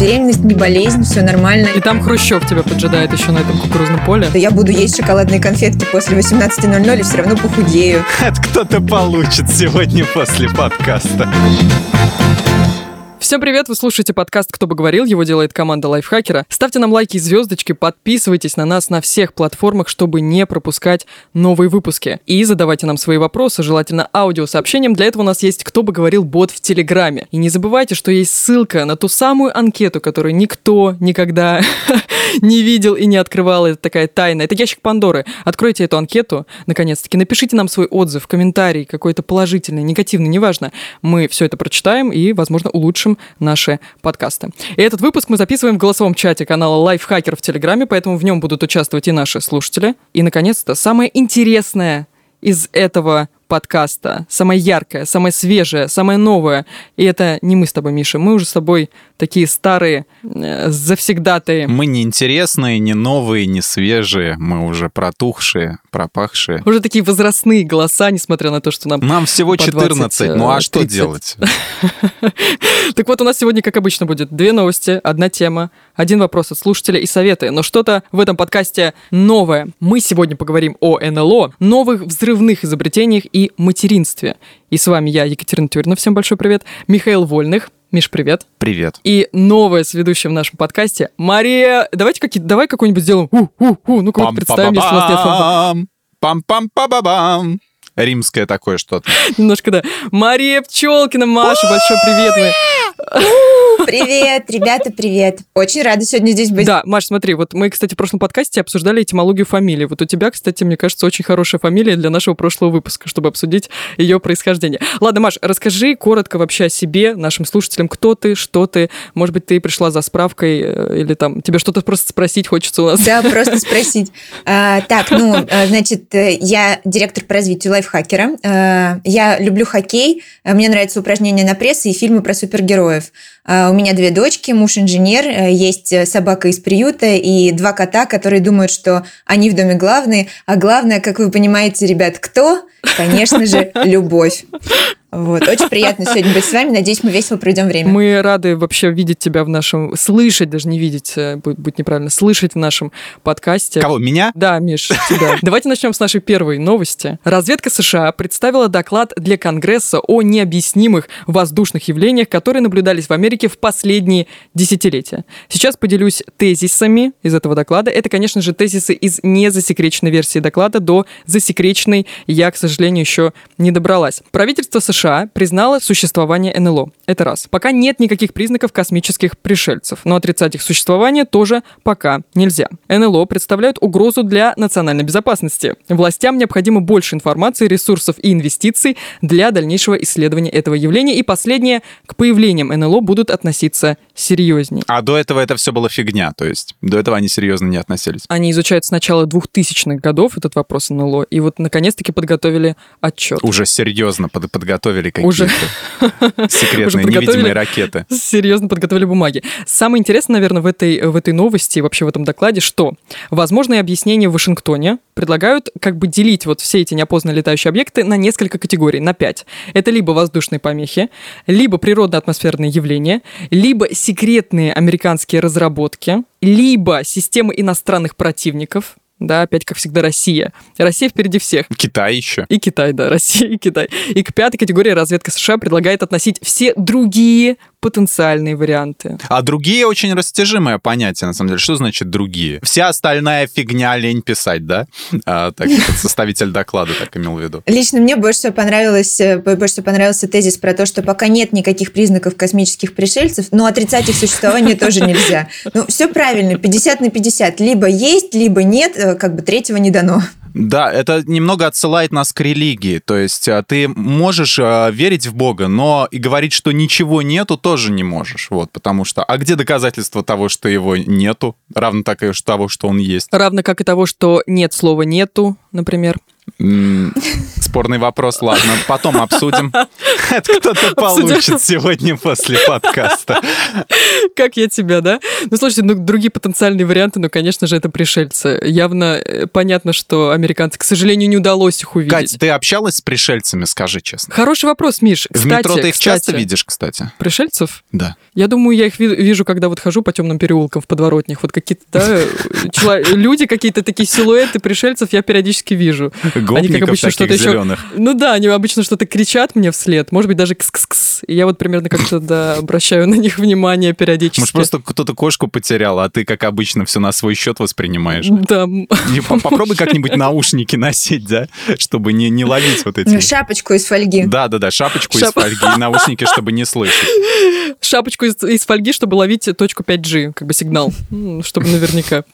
беременность не болезнь, все нормально. И там Хрущев тебя поджидает еще на этом кукурузном поле. Я буду есть шоколадные конфетки после 18.00 и все равно похудею. Это кто-то получит сегодня после подкаста. Всем привет, вы слушаете подкаст «Кто бы говорил», его делает команда Лайфхакера. Ставьте нам лайки и звездочки, подписывайтесь на нас на всех платформах, чтобы не пропускать новые выпуски. И задавайте нам свои вопросы, желательно аудиосообщением. Для этого у нас есть «Кто бы говорил» бот в Телеграме. И не забывайте, что есть ссылка на ту самую анкету, которую никто никогда не видел и не открывал. Это такая тайна. Это ящик Пандоры. Откройте эту анкету, наконец-таки. Напишите нам свой отзыв, комментарий какой-то положительный, негативный, неважно. Мы все это прочитаем и, возможно, улучшим наши подкасты. И этот выпуск мы записываем в голосовом чате канала Лайфхакер в Телеграме, поэтому в нем будут участвовать и наши слушатели. И, наконец-то, самое интересное из этого подкаста, самое яркое, самое свежее, самое новое. И это не мы с тобой, Миша, мы уже с тобой такие старые э, завсегдатые. Мы не интересные, не новые, не свежие, мы уже протухшие, пропахшие. Уже такие возрастные голоса, несмотря на то, что нам Нам всего 14, ну а что делать? Так вот, у нас сегодня, как обычно, будет две новости, одна тема, один вопрос от слушателя и советы. Но что-то в этом подкасте новое. Мы сегодня поговорим о НЛО, новых взрывных изобретениях и материнстве. И с вами я, Екатерина Тюрина. Всем большой привет. Михаил Вольных. Миш, привет. Привет. И новая с ведущим в нашем подкасте Мария. Давайте какие давай какой-нибудь сделаем. У-у-у. Ну-ка вот представим, если у нас нет Пам-пам-па-ба-бам. Римское такое что-то. Немножко, да. Мария Пчелкина, Маша, большой привет. Привет, ребята, привет. Очень рада сегодня здесь быть. Да, Маш, смотри, вот мы, кстати, в прошлом подкасте обсуждали этимологию фамилии. Вот у тебя, кстати, мне кажется, очень хорошая фамилия для нашего прошлого выпуска, чтобы обсудить ее происхождение. Ладно, Маш, расскажи коротко вообще о себе, нашим слушателям, кто ты, что ты. Может быть, ты пришла за справкой э, или там тебе что-то просто спросить хочется у нас. Да, просто спросить. А, так, ну, э, значит, э, я директор по развитию лайфхакера. Я люблю хоккей, мне нравятся упражнения на пресс и фильмы про супергероев. А, у меня две дочки, муж инженер, э, есть э, собака из приюта и два кота, которые думают, что они в доме главные. А главное, как вы понимаете, ребят, кто? Конечно же, любовь. Вот. Очень приятно сегодня быть с вами. Надеюсь, мы весело проведем время. Мы рады вообще видеть тебя в нашем... Слышать, даже не видеть, э, будет, будет неправильно, слышать в нашем подкасте. Кого, меня? Да, Миш, тебя. Давайте начнем с нашей первой новости. Разведка США представила доклад для Конгресса о необъяснимых воздушных явлениях, которые наблюдались в Америке в последние десятилетия. Сейчас поделюсь тезисами из этого доклада. Это, конечно же, тезисы из незасекреченной версии доклада до засекреченной я, к сожалению, еще не добралась. Правительство США США признала существование НЛО. Это раз. Пока нет никаких признаков космических пришельцев, но отрицать их существование тоже пока нельзя. НЛО представляют угрозу для национальной безопасности. Властям необходимо больше информации, ресурсов и инвестиций для дальнейшего исследования этого явления. И последнее, к появлениям НЛО будут относиться серьезнее. А до этого это все было фигня, то есть до этого они серьезно не относились. Они изучают с начала 2000-х годов этот вопрос НЛО, и вот наконец-таки подготовили отчет. Уже серьезно под подготовили какие-то Уже... секретные Уже невидимые ракеты. Серьезно подготовили бумаги. Самое интересное, наверное, в этой, в этой новости, вообще в этом докладе, что возможные объяснения в Вашингтоне предлагают как бы делить вот все эти неопознанные летающие объекты на несколько категорий, на пять. Это либо воздушные помехи, либо природно-атмосферные явления, либо секретные американские разработки, либо системы иностранных противников, да, опять, как всегда, Россия. Россия впереди всех. Китай еще. И Китай, да, Россия и Китай. И к пятой категории разведка США предлагает относить все другие потенциальные варианты. А другие очень растяжимое понятие, на самом деле. Что значит другие? Вся остальная фигня лень писать, да? А, так, составитель доклада так имел в виду. Лично мне больше всего понравилось, э, больше всего понравился тезис про то, что пока нет никаких признаков космических пришельцев, но отрицать их существование тоже нельзя. Ну, все правильно, 50 на 50. Либо есть, либо нет, э, как бы третьего не дано. Да, это немного отсылает нас к религии. То есть а, ты можешь э, верить в Бога, но и говорить, что ничего нету, тоже не можешь. Вот, потому что... А где доказательства того, что его нету? Равно так и того, что он есть. Равно как и того, что нет слова «нету», например. Спорный вопрос, ладно, потом обсудим. Это кто-то получит сегодня после подкаста. Как я тебя, да? Ну, слушайте, ну, другие потенциальные варианты, ну, конечно же, это пришельцы. Явно э, понятно, что американцы, к сожалению, не удалось их увидеть. Кать, ты общалась с пришельцами, скажи честно? Хороший вопрос, Миш. В метро ты их часто видишь, кстати? Пришельцев? Да. Я думаю, я их вижу, когда вот хожу по темным переулкам в подворотнях. Вот какие-то, да, люди, какие-то такие силуэты пришельцев я периодически вижу. Они, как обычно, что-то еще... Ну да, они обычно что-то кричат мне вслед. Может быть, даже кс-кс-кс. И я вот примерно как-то, да, обращаю на них внимание периодически. Может, просто кто-то кошку потерял, а ты, как обычно, все на свой счет воспринимаешь? Да. Попробуй как-нибудь наушники носить, да, чтобы не, не ловить вот эти... Шапочку из фольги. Да-да-да, шапочку Шап... из фольги и наушники, чтобы не слышать. Шапочку из, из фольги, чтобы ловить точку 5G, как бы сигнал, чтобы наверняка.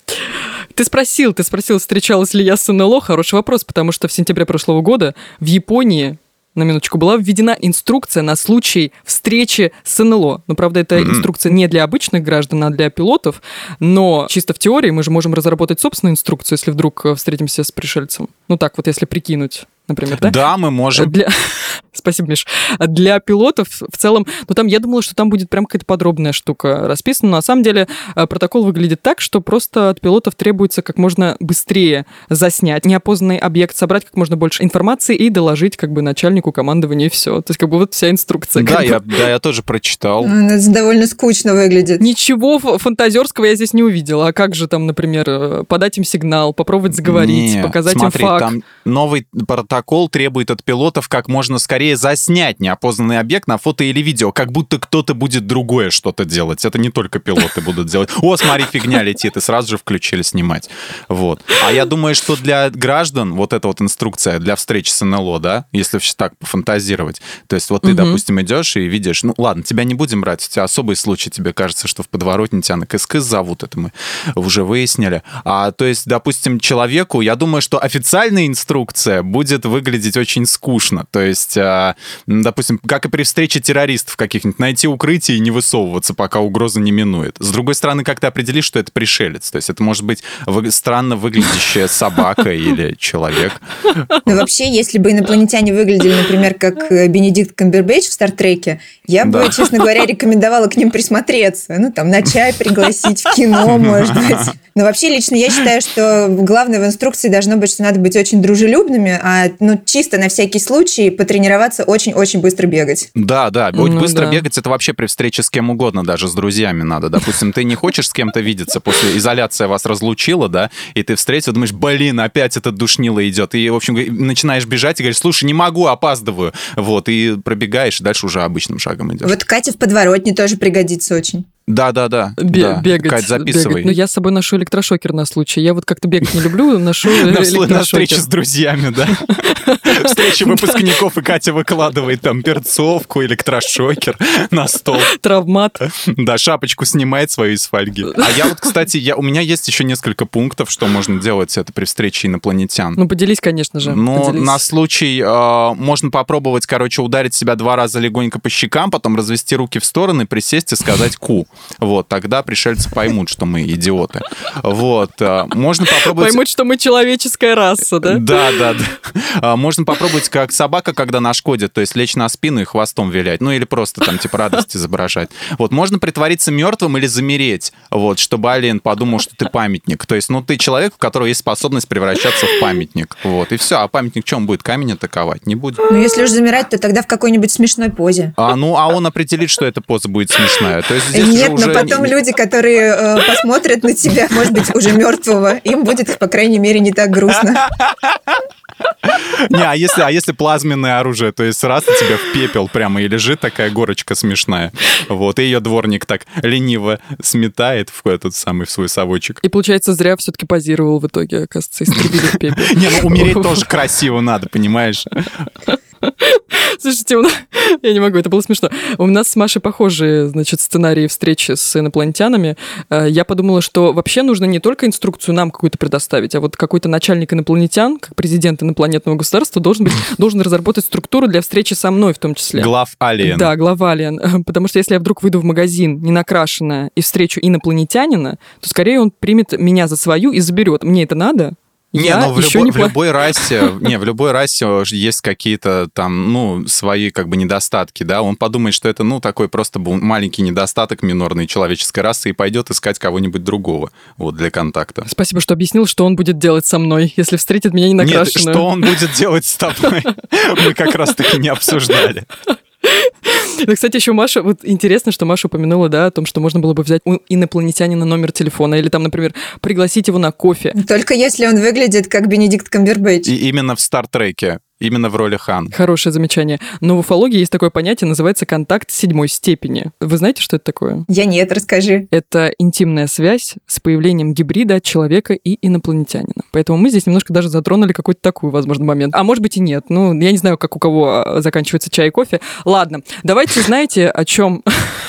Ты спросил, ты спросил, встречалась ли я с НЛО? Хороший вопрос, потому что в сентябре прошлого года в Японии на минуточку, была введена инструкция на случай встречи с НЛО. Но, правда, эта mm-hmm. инструкция не для обычных граждан, а для пилотов. Но чисто в теории мы же можем разработать собственную инструкцию, если вдруг э, встретимся с пришельцем. Ну так вот, если прикинуть например, да? Да, мы можем. Для... Спасибо, Миш. Для пилотов в целом, ну там я думала, что там будет прям какая-то подробная штука расписана, но на самом деле э, протокол выглядит так, что просто от пилотов требуется как можно быстрее заснять неопознанный объект, собрать как можно больше информации и доложить как бы начальнику командования и все. То есть как бы вот вся инструкция. Да, я, да я тоже прочитал. Ну, это довольно скучно выглядит. Ничего фантазерского я здесь не увидела. А как же там, например, э, подать им сигнал, попробовать заговорить, не, показать смотри, им факт? там новый протокол требует от пилотов как можно скорее заснять неопознанный объект на фото или видео, как будто кто-то будет другое что-то делать. Это не только пилоты будут делать. О, смотри, фигня летит, и сразу же включили снимать. Вот. А я думаю, что для граждан вот эта вот инструкция для встречи с НЛО, да, если так пофантазировать. То есть вот ты, угу. допустим, идешь и видишь, ну ладно, тебя не будем брать, у тебя особый случай, тебе кажется, что в подворотне тебя на КСК зовут, это мы уже выяснили. А то есть, допустим, человеку, я думаю, что официальная инструкция будет выглядеть очень скучно. То есть, а, допустим, как и при встрече террористов каких-нибудь, найти укрытие и не высовываться, пока угроза не минует. С другой стороны, как ты определишь, что это пришелец? То есть это может быть странно выглядящая собака или человек. Ну, вообще, если бы инопланетяне выглядели, например, как э, Бенедикт Камбербэтч в «Стартреке», я бы, да. честно говоря, рекомендовала к ним присмотреться. Ну, там, на чай пригласить, в кино, может быть. Но вообще, лично я считаю, что главное в инструкции должно быть, что надо быть очень дружелюбными, а ну, чисто на всякий случай потренироваться очень-очень быстро бегать. Да, да, ну, быстро да. бегать это вообще при встрече с кем угодно, даже с друзьями надо. Допустим, ты не хочешь с кем-то видеться, после изоляция вас разлучила, да, и ты встретил, думаешь, блин, опять этот душнило идет. И, в общем, начинаешь бежать и говоришь, слушай, не могу, опаздываю. Вот, и пробегаешь, и дальше уже обычным шагом идешь. Вот Катя в подворотне тоже пригодится очень. Да, да, да. Бе- да. Бегать. Кать, записывай. Бегать. Ну, я с собой ношу электрошокер на случай. Я вот как-то бегать не люблю, ношу электрошокер. На встрече с друзьями, да? Встреча выпускников, и Катя выкладывает там перцовку, электрошокер на стол. Травмат. Да, шапочку снимает свою из фольги. А я вот, кстати, я, у меня есть еще несколько пунктов, что можно делать это при встрече инопланетян. Ну, поделись, конечно же. Ну, на случай э, можно попробовать, короче, ударить себя два раза легонько по щекам, потом развести руки в стороны, присесть и сказать «ку». Вот, тогда пришельцы поймут, что мы идиоты. Вот, э, можно попробовать... Поймут, что мы человеческая раса, да? Да, да, да. А, можно попробовать, как собака, когда нашкодит, то есть лечь на спину и хвостом вилять, ну или просто там типа радость изображать. Вот, можно притвориться мертвым или замереть, вот, чтобы Алien подумал, что ты памятник. То есть, ну ты человек, у которого есть способность превращаться в памятник. Вот, и все. А памятник чем будет? Камень атаковать? Не будет. Ну, если уж замирать, то тогда в какой-нибудь смешной позе. А, ну, а он определит, что эта поза будет смешная. То есть здесь Нет, уже... но потом люди, которые э, посмотрят на тебя, может быть, уже мертвого, им будет, по крайней мере, не так грустно. Не, а если, а если плазменное оружие, то есть раз у тебя в пепел прямо и лежит такая горочка смешная, вот, и ее дворник так лениво сметает в этот самый в свой совочек. И получается, зря все-таки позировал в итоге, оказывается, истребили в пепел. Не, ну умереть тоже красиво надо, понимаешь? Слушайте, я не могу, это было смешно. У нас с Машей похожие, значит, сценарии встречи с инопланетянами. Э, я подумала, что вообще нужно не только инструкцию нам какую-то предоставить, а вот какой-то начальник инопланетян, как президент инопланетного государства, должен быть, должен разработать структуру для встречи со мной в том числе. Глав Алиен. Да, глав Алиен. Потому что если я вдруг выйду в магазин не накрашенная и встречу инопланетянина, то скорее он примет меня за свою и заберет. Мне это надо? Не, я ну в, еще любо- не в любой расе, не, в любой расе есть какие-то там, ну, свои как бы недостатки, да. Он подумает, что это, ну, такой просто был маленький недостаток минорной человеческой расы и пойдет искать кого-нибудь другого, вот, для контакта. Спасибо, что объяснил, что он будет делать со мной, если встретит меня не Нет, накрашенную. что он будет делать с тобой, мы как раз-таки не обсуждали. Да, кстати, еще Маша, вот интересно, что Маша упомянула, да, о том, что можно было бы взять у инопланетянина номер телефона или там, например, пригласить его на кофе. Только если он выглядит как Бенедикт Камбербэтч. И именно в Стартреке, именно в роли Хан. Хорошее замечание. Но в уфологии есть такое понятие, называется контакт седьмой степени. Вы знаете, что это такое? Я нет, расскажи. Это интимная связь с появлением гибрида человека и инопланетянина. Поэтому мы здесь немножко даже затронули какой-то такой, возможно, момент. А может быть и нет. Ну, я не знаю, как у кого а, заканчивается чай и кофе. Ладно, давайте знаете, о чем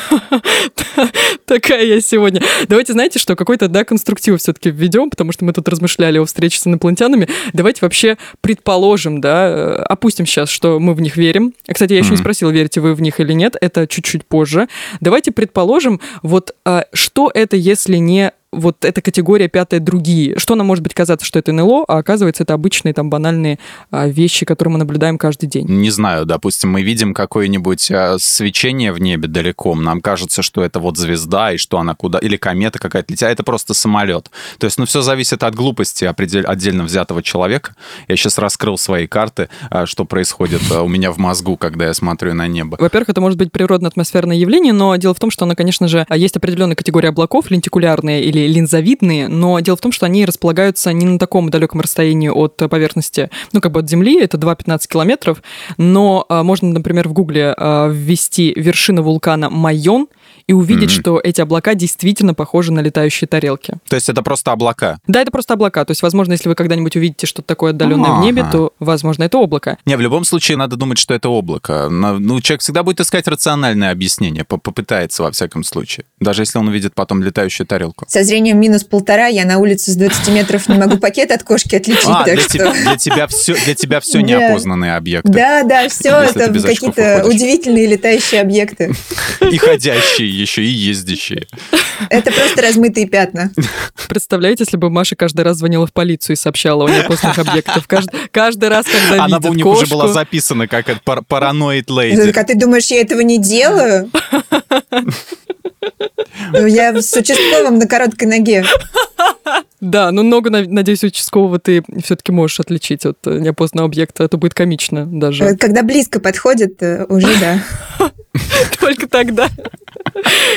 такая я сегодня. Давайте знаете, что какой-то, да, конструктив все-таки введем, потому что мы тут размышляли о встрече с инопланетянами. Давайте вообще предположим, да, э, опустим сейчас, что мы в них верим. Кстати, я еще не Мгм. спросила, верите вы в них или нет, это чуть-чуть позже. Давайте предположим, вот а, что это, если не вот эта категория пятая другие. Что нам может быть казаться, что это НЛО, а оказывается это обычные там банальные а, вещи, которые мы наблюдаем каждый день. Не знаю, допустим, мы видим какое-нибудь э, свечение в небе далеко, нам кажется, что это вот звезда, и что она куда... Или комета какая-то летит, а это просто самолет. То есть, ну, все зависит от глупости определ- отдельно взятого человека. Я сейчас раскрыл свои карты, э, что происходит э, у меня в мозгу, когда я смотрю на небо. Во-первых, это может быть природно-атмосферное явление, но дело в том, что оно, конечно же, есть определенная категория облаков, лентикулярные или линзовидные, но дело в том, что они располагаются не на таком далеком расстоянии от поверхности, ну, как бы от Земли, это 2-15 километров, но а, можно, например, в Гугле а, ввести вершина вулкана Майон и увидеть, Мгм. что эти облака действительно похожи на летающие тарелки. То есть это просто облака. Да, это просто облака, то есть, возможно, если вы когда-нибудь увидите что-то такое отдаленное в небе, то, возможно, это облако. Не, в любом случае надо думать, что это облако. Ну, человек всегда будет искать рациональное объяснение, по- попытается во всяком случае. Даже если он увидит потом летающую тарелку. Со зрением минус полтора я на улице с 20 метров не могу пакет от кошки отличить, А, так для что... тебя, для тебя все, для тебя все неопознанные объекты. Да, да, все это какие-то удивительные летающие объекты. И ходящие еще, и ездящие. Это просто размытые пятна. Представляете, если бы Маша каждый раз звонила в полицию и сообщала о неопознанных объектах? Каждый, каждый раз, когда Она бы у них кошку... уже была записана как параноид. Так, а ты думаешь, я этого не делаю? Я с участковым на короткой ноге. Да, ну ногу, надеюсь, участкового ты все-таки можешь отличить от э, неопознанного объекта. Это будет комично даже. Когда близко подходит, э, уже да. Только тогда.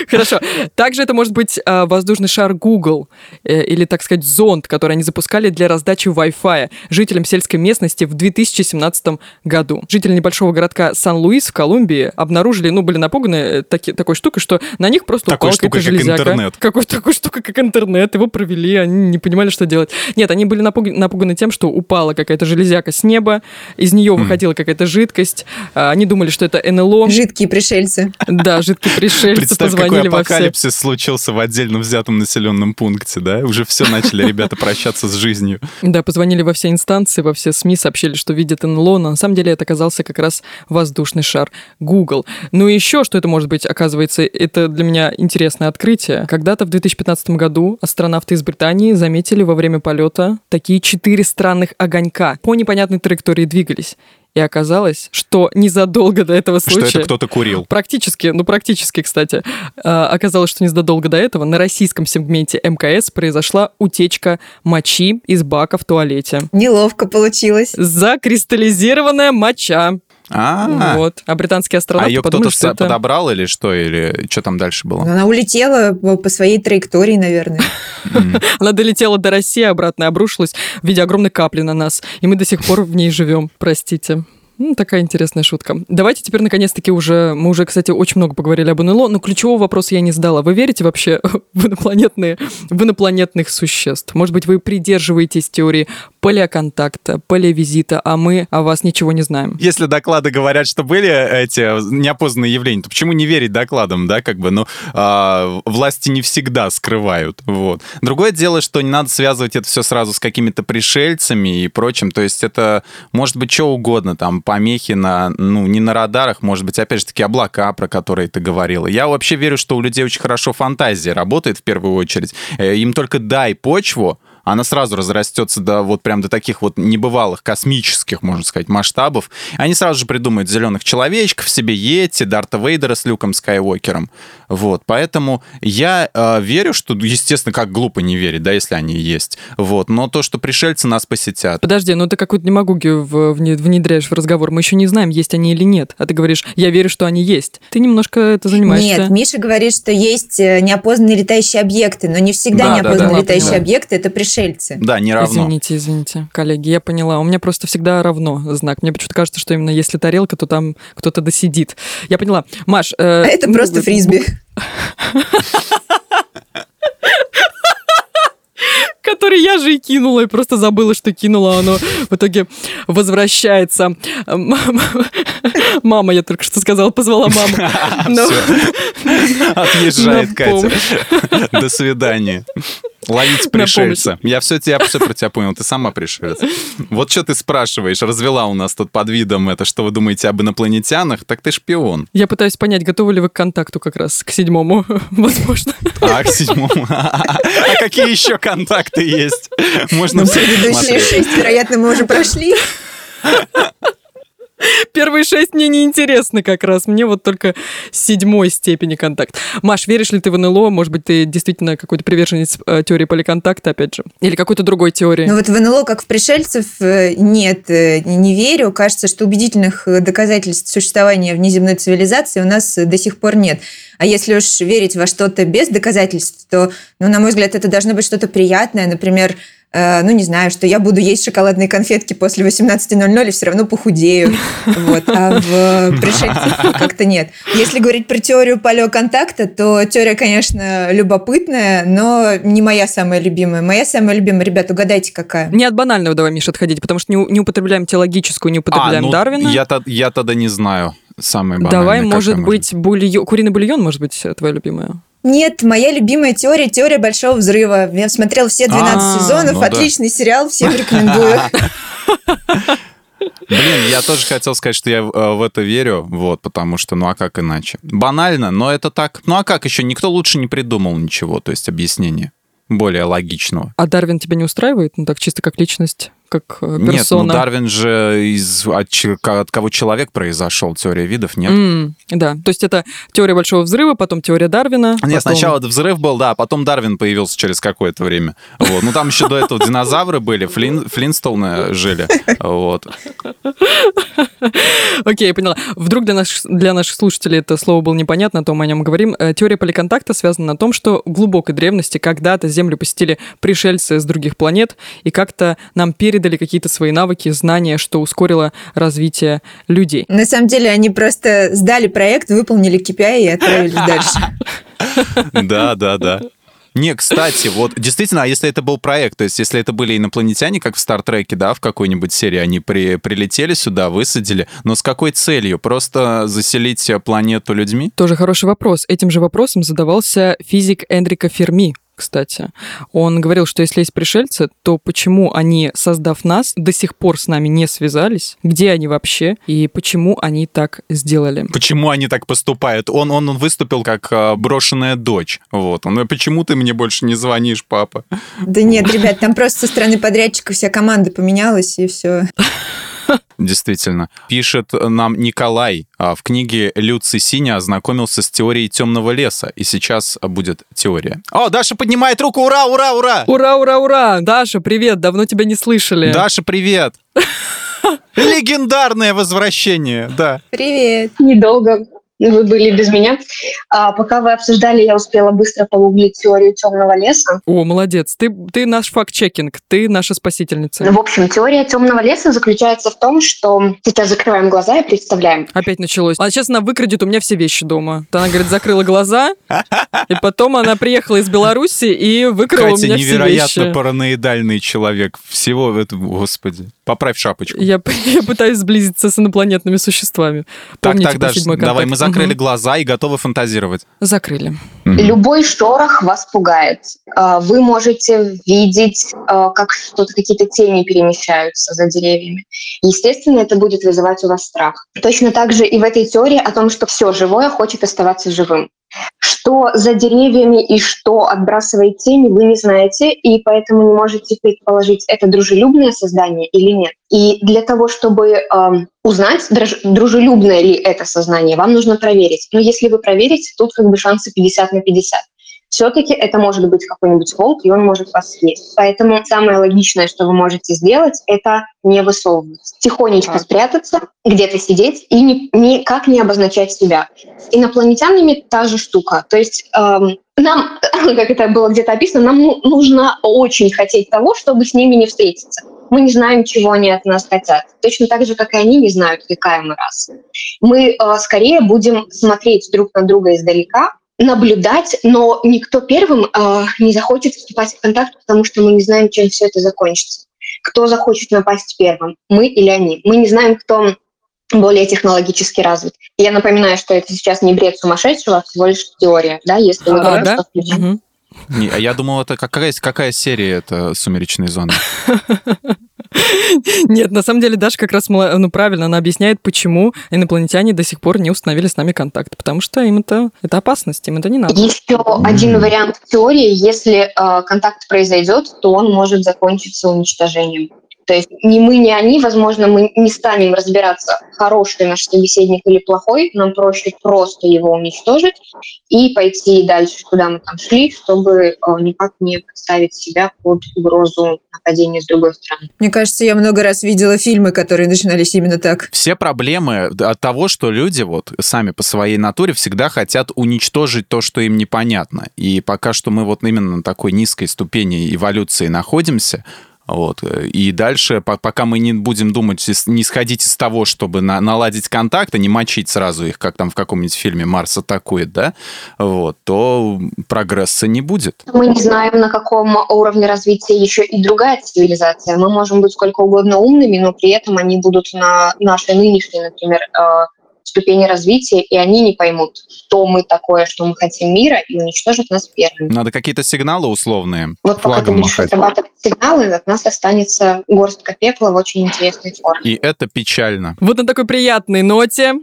Хорошо. Также это может быть а, воздушный шар Google э, или, так сказать, зонд, который они запускали для раздачи Wi-Fi жителям сельской местности в 2017 году. Жители небольшого городка Сан-Луис в Колумбии обнаружили, ну, были напуганы э, таки- такой штукой, что на них просто Такой упала какая-то штукой, как железяка. интернет. Какой такой штукой, как интернет. Его провели, они не понимали, что делать. Нет, они были напуг- напуганы тем, что упала какая-то железяка с неба, из нее выходила какая-то жидкость. А, Они думали, что это НЛО. Жидкие пришельцы. Да, жидкие пришельцы Представь, какой позвонили во все. апокалипсис случился в отдельно взятом населенном пункте, да? Уже все начали ребята прощаться с жизнью. Да, позвонили во все инстанции, во все СМИ, сообщили, что видят НЛО, но на самом деле это оказался как раз воздушный шар Google. Ну и еще, что это может быть, оказывается, это для меня интересное открытие. Когда-то в 2015 году астронавты из Британии заметили во время полета такие четыре странных огонька. По непонятной траектории двигались. И оказалось, что незадолго до этого Что случая... это кто-то курил. Практически, ну практически, кстати. А, Оказалось, что незадолго до этого на российском сегменте МКС произошла утечка мочи из бака в туалете. Неловко получилось. Закристаллизированная моча. А, Вот. А британские а астронавты ее кто-то что это... подобрал или что? Или что там дальше было? Она улетела по по своей траектории, наверное. Она долетела до России, обратно и обрушилась в виде огромной капли на нас. И мы до сих пор в ней живем. Простите. Ну, такая интересная шутка. Давайте теперь, наконец-таки, уже... Мы уже, кстати, очень много поговорили об НЛО, но ключевого вопроса я не задала. Вы верите вообще в, инопланетные, в инопланетных существ? Может быть, вы придерживаетесь теории палеоконтакта, палеовизита, а мы о вас ничего не знаем? Если доклады говорят, что были эти неопознанные явления, то почему не верить докладам, да, как бы, ну, а, власти не всегда скрывают, вот. Другое дело, что не надо связывать это все сразу с какими-то пришельцами и прочим, то есть это может быть что угодно, там, помехи на, ну, не на радарах, может быть, опять же таки, облака, про которые ты говорила. Я вообще верю, что у людей очень хорошо фантазия работает в первую очередь. Э, Им только дай почву, она сразу разрастется до вот прям до таких вот небывалых космических, можно сказать, масштабов. Они сразу же придумают зеленых человечков, себе Йети, Дарта Вейдера с Люком Скайуокером. Вот, поэтому я э, верю, что, естественно, как глупо не верить, да, если они есть. Вот, но то, что пришельцы нас посетят. Подожди, ну ты какую-то демагогию внедряешь в разговор. Мы еще не знаем, есть они или нет. А ты говоришь, я верю, что они есть. Ты немножко это занимаешься. Нет, Миша говорит, что есть э, неопознанные летающие объекты, но не всегда да, неопознанные да, да, летающие объекты это пришельцы. Да, не равно. Извините, извините, коллеги, я поняла. У меня просто всегда равно знак. Мне почему-то кажется, что именно если тарелка, то там кто-то досидит. Я поняла. Маш... Э, а это ну, просто фрисби. Который я же и кинула, и просто забыла, что кинула, оно в итоге возвращается. Мама, я только что сказала, позвала маму. Отъезжает Катя. До свидания. Ловить пришельца. Я все, я все про тебя понял, ты сама пришелец. Вот что ты спрашиваешь, развела у нас тут под видом это, что вы думаете об инопланетянах, так ты шпион. Я пытаюсь понять, готовы ли вы к контакту как раз, к седьмому, возможно. А, к седьмому. А какие еще контакты есть? Можно все Предыдущие шесть, вероятно, мы уже прошли. Первые шесть мне не интересны как раз. Мне вот только седьмой степени контакт. Маш, веришь ли ты в НЛО? Может быть, ты действительно какой-то приверженец э, теории поликонтакта, опять же? Или какой-то другой теории? Ну вот в НЛО, как в пришельцев, э, нет, э, не верю. Кажется, что убедительных доказательств существования внеземной цивилизации у нас до сих пор нет. А если уж верить во что-то без доказательств, то, ну, на мой взгляд, это должно быть что-то приятное. Например, Э, ну, не знаю, что я буду есть шоколадные конфетки после 18.00 и все равно похудею. Вот. А в пришельцах как-то нет. Если говорить про теорию палеоконтакта, то теория, конечно, любопытная, но не моя самая любимая. Моя самая любимая, ребят, угадайте, какая? Не от банального давай, Миша, отходить, потому что не, не употребляем теологическую, не употребляем а, ну, Дарвина. Я, я тогда не знаю самое банальное. Давай, может быть, бульон, куриный бульон, может быть, твоя любимая? Нет, моя любимая теория – теория Большого Взрыва. Я смотрел все 12 а, сезонов, ну отличный да. сериал, всем рекомендую. Блин, я тоже хотел сказать, что я э, в это верю, вот, потому что, ну а как иначе? Банально, но это так. Ну а как еще? Никто лучше не придумал ничего, то есть объяснение более логичного. А Дарвин тебя не устраивает? Ну так, чисто как личность? Как персона. Нет, ну Дарвин же из, от, от кого человек произошел, теория видов, нет? Mm, да, то есть это теория Большого Взрыва, потом теория Дарвина. Нет, потом... сначала взрыв был, да, а потом Дарвин появился через какое-то время. Вот. Ну там еще до этого динозавры были, Флин, Флинстоуны жили. Вот. Окей, я поняла. Вдруг для наших, для наших слушателей это слово было непонятно, то мы о нем говорим. Э, теория поликонтакта связана на том, что в глубокой древности когда-то Землю посетили пришельцы с других планет, и как-то нам перед передали какие-то свои навыки, знания, что ускорило развитие людей. На самом деле они просто сдали проект, выполнили KPI и отправились дальше. Да, да, да. Не, кстати, вот действительно, а если это был проект, то есть если это были инопланетяне, как в Стартреке, да, в какой-нибудь серии, они при, прилетели сюда, высадили, но с какой целью? Просто заселить планету людьми? Тоже хороший вопрос. Этим же вопросом задавался физик Эндрика Ферми, кстати. Он говорил, что если есть пришельцы, то почему они, создав нас, до сих пор с нами не связались? Где они вообще? И почему они так сделали? Почему они так поступают? Он, он, он выступил как э, брошенная дочь. Вот. Он, почему ты мне больше не звонишь, папа? Да нет, ребят, там просто со стороны подрядчика вся команда поменялась, и все. Действительно. Пишет нам Николай. А, в книге Люци Синя ознакомился с теорией темного леса, и сейчас будет теория. О, Даша поднимает руку! Ура, ура, ура! Ура, ура, ура! Даша, привет! Давно тебя не слышали. Даша, привет! Легендарное возвращение, да. Привет. Недолго вы были без меня. А пока вы обсуждали, я успела быстро погуглить теорию темного леса. О, молодец. Ты, ты наш факт-чекинг, ты наша спасительница. В общем, теория темного леса заключается в том, что сейчас закрываем глаза и представляем. Опять началось. А сейчас она выкрадет у меня все вещи дома. Она, говорит, закрыла глаза, и потом она приехала из Беларуси и выкрала Катя у меня все вещи. невероятно параноидальный человек. Всего этого, господи. Поправь шапочку. Я, я пытаюсь сблизиться с инопланетными существами. Так, Помните, так, Даша, давай мы закрыли угу. глаза и готовы фантазировать. Закрыли. Угу. Любой шорох вас пугает. А, вы можете видеть, а, как что-то, какие-то тени перемещаются за деревьями. Естественно, это будет вызывать у вас страх. Точно так же и в этой теории о том, что все живое хочет оставаться живым. Что за деревьями и что отбрасывает тени, вы не знаете, и поэтому не можете предположить, это дружелюбное создание или нет. И для того, чтобы э, узнать, дружелюбное ли это сознание, вам нужно проверить. Но если вы проверите, тут как бы шансы 50 на 50 все-таки это может быть какой-нибудь волк, и он может вас съесть. Поэтому самое логичное, что вы можете сделать, это не высовываться. Тихонечко спрятаться, где-то сидеть и ни, никак не обозначать себя. С инопланетянами та же штука. То есть эм, нам, как это было где-то описано, нам ну, нужно очень хотеть того, чтобы с ними не встретиться. Мы не знаем, чего они от нас хотят. Точно так же, как и они не знают, какая мы раса. Мы э, скорее будем смотреть друг на друга издалека, наблюдать, но никто первым э, не захочет вступать в контакт, потому что мы не знаем, чем все это закончится. Кто захочет напасть первым, мы или они. Мы не знаем, кто более технологически развит. Я напоминаю, что это сейчас не бред сумасшедшего, а всего лишь теория, да, если мы а, да? Угу. Не, а я думал, это какая, какая серия это «Сумеречные зоны»? Нет, на самом деле Даша как раз ну, правильно, она объясняет, почему инопланетяне до сих пор не установили с нами контакт. Потому что им это, это опасность, им это не надо. Еще один вариант теории. Если э, контакт произойдет, то он может закончиться уничтожением. То есть ни мы, ни они, возможно, мы не станем разбираться, хороший наш собеседник или плохой, нам проще просто его уничтожить и пойти дальше, куда мы там шли, чтобы э, никак не подставить себя под угрозу нападения с другой стороны. Мне кажется, я много раз видела фильмы, которые начинались именно так. Все проблемы от того, что люди вот сами по своей натуре всегда хотят уничтожить то, что им непонятно. И пока что мы вот именно на такой низкой ступени эволюции находимся, вот. И дальше, пока мы не будем думать, не сходить из того, чтобы на, наладить контакт, а не мочить сразу их, как там в каком-нибудь фильме «Марс атакует», да, вот, то прогресса не будет. Мы не знаем, на каком уровне развития еще и другая цивилизация. Мы можем быть сколько угодно умными, но при этом они будут на нашей нынешней, например, э, ступени развития, и они не поймут, что мы такое, что мы хотим мира, и уничтожат нас первыми. Надо какие-то сигналы условные. Вот пока ты будешь отрабатывать сигналы, от нас останется горстка пепла в очень интересной форме. И это печально. Вот на такой приятной ноте,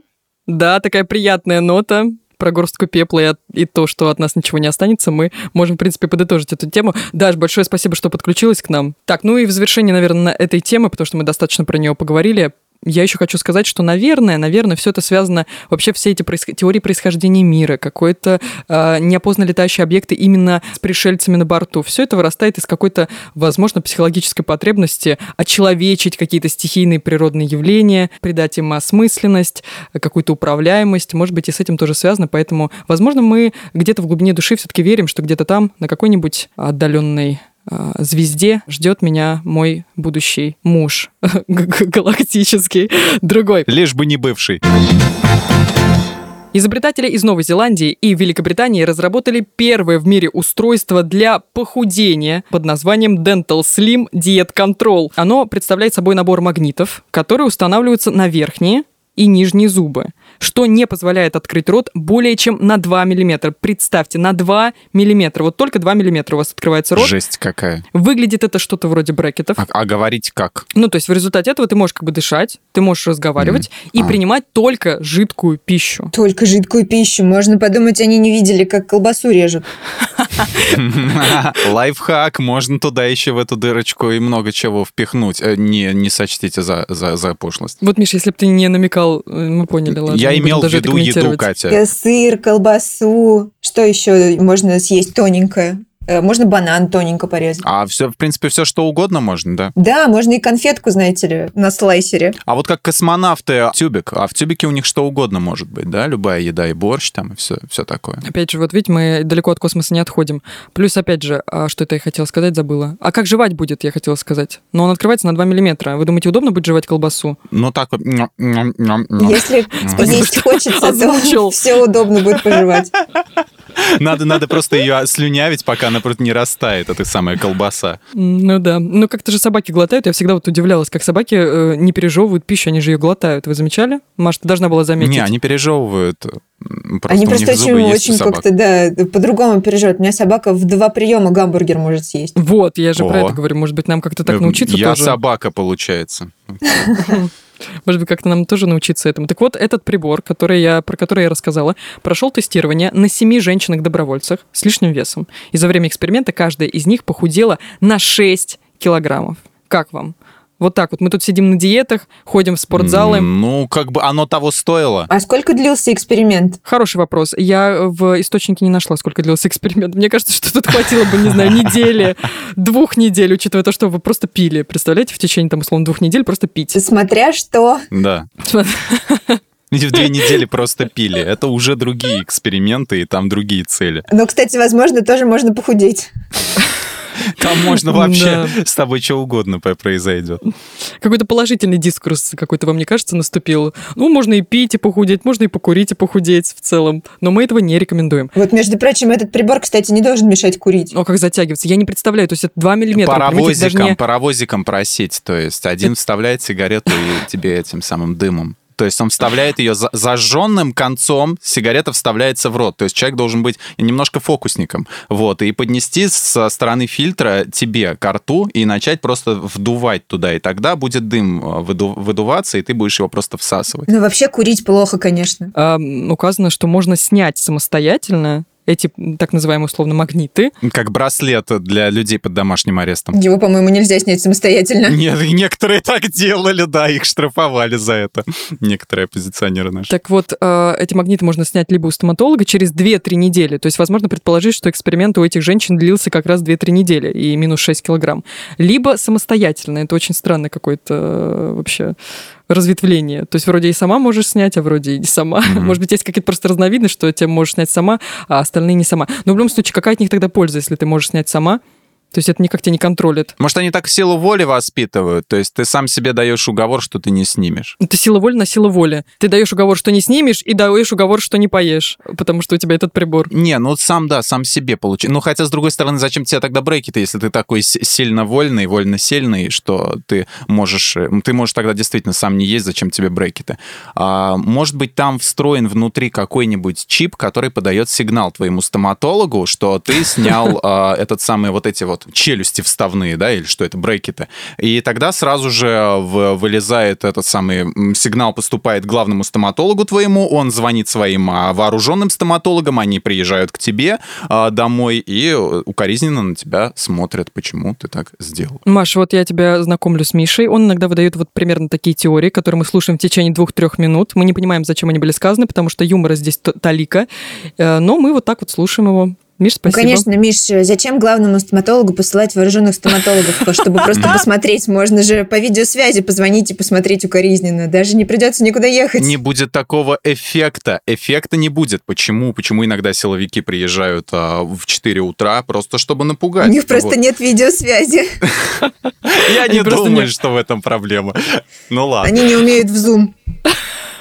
да, такая приятная нота, про горстку пепла и, от, и то, что от нас ничего не останется, мы можем, в принципе, подытожить эту тему. Даш, большое спасибо, что подключилась к нам. Так, ну и в завершение, наверное, на этой темы, потому что мы достаточно про нее поговорили, я еще хочу сказать, что, наверное, наверное, все это связано, вообще все эти проис... теории происхождения мира, какой-то э, неопознанно летающие объекты именно с пришельцами на борту, все это вырастает из какой-то, возможно, психологической потребности очеловечить какие-то стихийные природные явления, придать им осмысленность, какую-то управляемость, может быть, и с этим тоже связано, поэтому, возможно, мы где-то в глубине души все-таки верим, что где-то там, на какой-нибудь отдаленной а, звезде ждет меня мой будущий муж галактический, другой. Лишь бы не бывший. Изобретатели из Новой Зеландии и Великобритании разработали первое в мире устройство для похудения под названием Dental Slim Diet Control. Оно представляет собой набор магнитов, которые устанавливаются на верхние и нижние зубы что не позволяет открыть рот более чем на 2 миллиметра. Представьте, на 2 миллиметра. Вот только 2 миллиметра у вас открывается рот. Жесть какая. Выглядит это что-то вроде брекетов. А, а говорить как? Ну, то есть в результате этого ты можешь как бы дышать, ты можешь разговаривать mm. и а. принимать только жидкую пищу. Только жидкую пищу. Можно подумать, они не видели, как колбасу режут. Лайфхак. Можно туда еще в эту дырочку и много чего впихнуть. Э, не, не сочтите за, за, за пошлость. Вот, Миша, если бы ты не намекал, э, мы поняли, ладно. Я имел в виду еду, Катя. Сыр, колбасу. Что еще можно съесть тоненькое? Э, можно банан тоненько порезать. А все, в принципе, все что угодно можно, да? Да, можно и конфетку, знаете ли, на слайсере. А вот как космонавты тюбик, а в тюбике у них что угодно может быть, да? Любая еда и борщ там, и все, все такое. Опять же, вот видите, мы далеко от космоса не отходим. Плюс, опять же, а что это я хотела сказать, забыла. А как жевать будет, я хотела сказать. Но он открывается на 2 миллиметра. Вы думаете, удобно будет жевать колбасу? Ну, так вот. Если есть хочется, то все удобно будет пожевать. Надо, надо просто ее слюнявить, пока она просто не растает, эта самая колбаса. Ну да. Ну как-то же собаки глотают. Я всегда вот удивлялась, как собаки э, не пережевывают пищу, они же ее глотают. Вы замечали? Маша, ты должна была заметить. Не, они пережевывают. Просто они просто очень, очень как-то, да, по-другому переживают. У меня собака в два приема гамбургер может съесть. Вот, я же О. про это говорю. Может быть, нам как-то так научиться я тоже? Я собака, получается. Может быть, как-то нам тоже научиться этому. Так вот, этот прибор, который я, про который я рассказала, прошел тестирование на семи женщинах-добровольцах с лишним весом. И за время эксперимента каждая из них похудела на 6 килограммов. Как вам? Вот так вот. Мы тут сидим на диетах, ходим в спортзалы. Ну, как бы оно того стоило. А сколько длился эксперимент? Хороший вопрос. Я в источнике не нашла, сколько длился эксперимент. Мне кажется, что тут хватило бы, не знаю, недели, двух недель, учитывая то, что вы просто пили. Представляете, в течение, там, условно, двух недель просто пить. Смотря что. Да. В две недели просто пили. Это уже другие эксперименты, и там другие цели. Но, кстати, возможно, тоже можно похудеть. Там можно вообще с тобой что угодно произойдет. Какой-то положительный дискурс какой-то, вам не кажется, наступил? Ну, можно и пить, и похудеть, можно и покурить, и похудеть в целом. Но мы этого не рекомендуем. Вот, между прочим, этот прибор, кстати, не должен мешать курить. О, как затягивается. Я не представляю, то есть это 2 миллиметра. Паровозиком, не... паровозиком просить. То есть один вставляет сигарету и тебе этим самым дымом то есть он вставляет ее зажженным концом, сигарета вставляется в рот. То есть человек должен быть немножко фокусником. Вот, и поднести со стороны фильтра тебе к рту и начать просто вдувать туда. И тогда будет дым э, выду выдуваться, и ты будешь его просто всасывать. Ну, вообще курить плохо, конечно. А, указано, что можно снять самостоятельно эти так называемые условно магниты. Как браслет для людей под домашним арестом. Его, по-моему, нельзя снять самостоятельно. Нет, некоторые так делали, да, их штрафовали за это. Некоторые оппозиционеры наши. Так вот, э, эти магниты можно снять либо у стоматолога через 2-3 недели. То есть, возможно, предположить, что эксперимент у этих женщин длился как раз 2-3 недели и минус 6 килограмм. Либо самостоятельно. Это очень странный какой-то э, вообще разветвление. То есть вроде и сама можешь снять, а вроде и не сама. Mm-hmm. Может быть, есть какие-то просто разновидности, что тебе можешь снять сама, а остальные не сама. Но в любом случае, какая от них тогда польза, если ты можешь снять сама, то есть это никак тебя не контролит. Может, они так силу воли воспитывают? То есть ты сам себе даешь уговор, что ты не снимешь? Это сила воли на силу воли. Ты даешь уговор, что не снимешь, и даешь уговор, что не поешь, потому что у тебя этот прибор. Не, ну сам, да, сам себе получи. Ну, хотя, с другой стороны, зачем тебе тогда брейки-то, если ты такой сильно вольный, вольно сильный, что ты можешь, э, ты можешь тогда действительно сам не есть, зачем тебе брейки-то? А, может быть, там встроен внутри какой-нибудь чип, который подает сигнал твоему стоматологу, что ты снял а, этот самый вот эти вот челюсти вставные, да, или что это, брекеты. И тогда сразу же в, вылезает этот самый сигнал, поступает главному стоматологу твоему, он звонит своим а, вооруженным стоматологам, они приезжают к тебе а, домой и укоризненно на тебя смотрят, почему ты так сделал. Маша, вот я тебя знакомлю с Мишей, он иногда выдает вот примерно такие теории, которые мы слушаем в течение двух-трех минут. Мы не понимаем, зачем они были сказаны, потому что юмора здесь талика, э, но мы вот так вот слушаем его. Миш, ну, спасибо. Ну, конечно, Миш, зачем главному стоматологу посылать вооруженных стоматологов, чтобы просто посмотреть? Можно же по видеосвязи позвонить и посмотреть укоризненно. Даже не придется никуда ехать. Не будет такого эффекта. Эффекта не будет. Почему? Почему иногда силовики приезжают а, в 4 утра просто чтобы напугать? У них просто нет видеосвязи. Я не думаю, что в этом проблема. Ну ладно. Они не умеют в Zoom.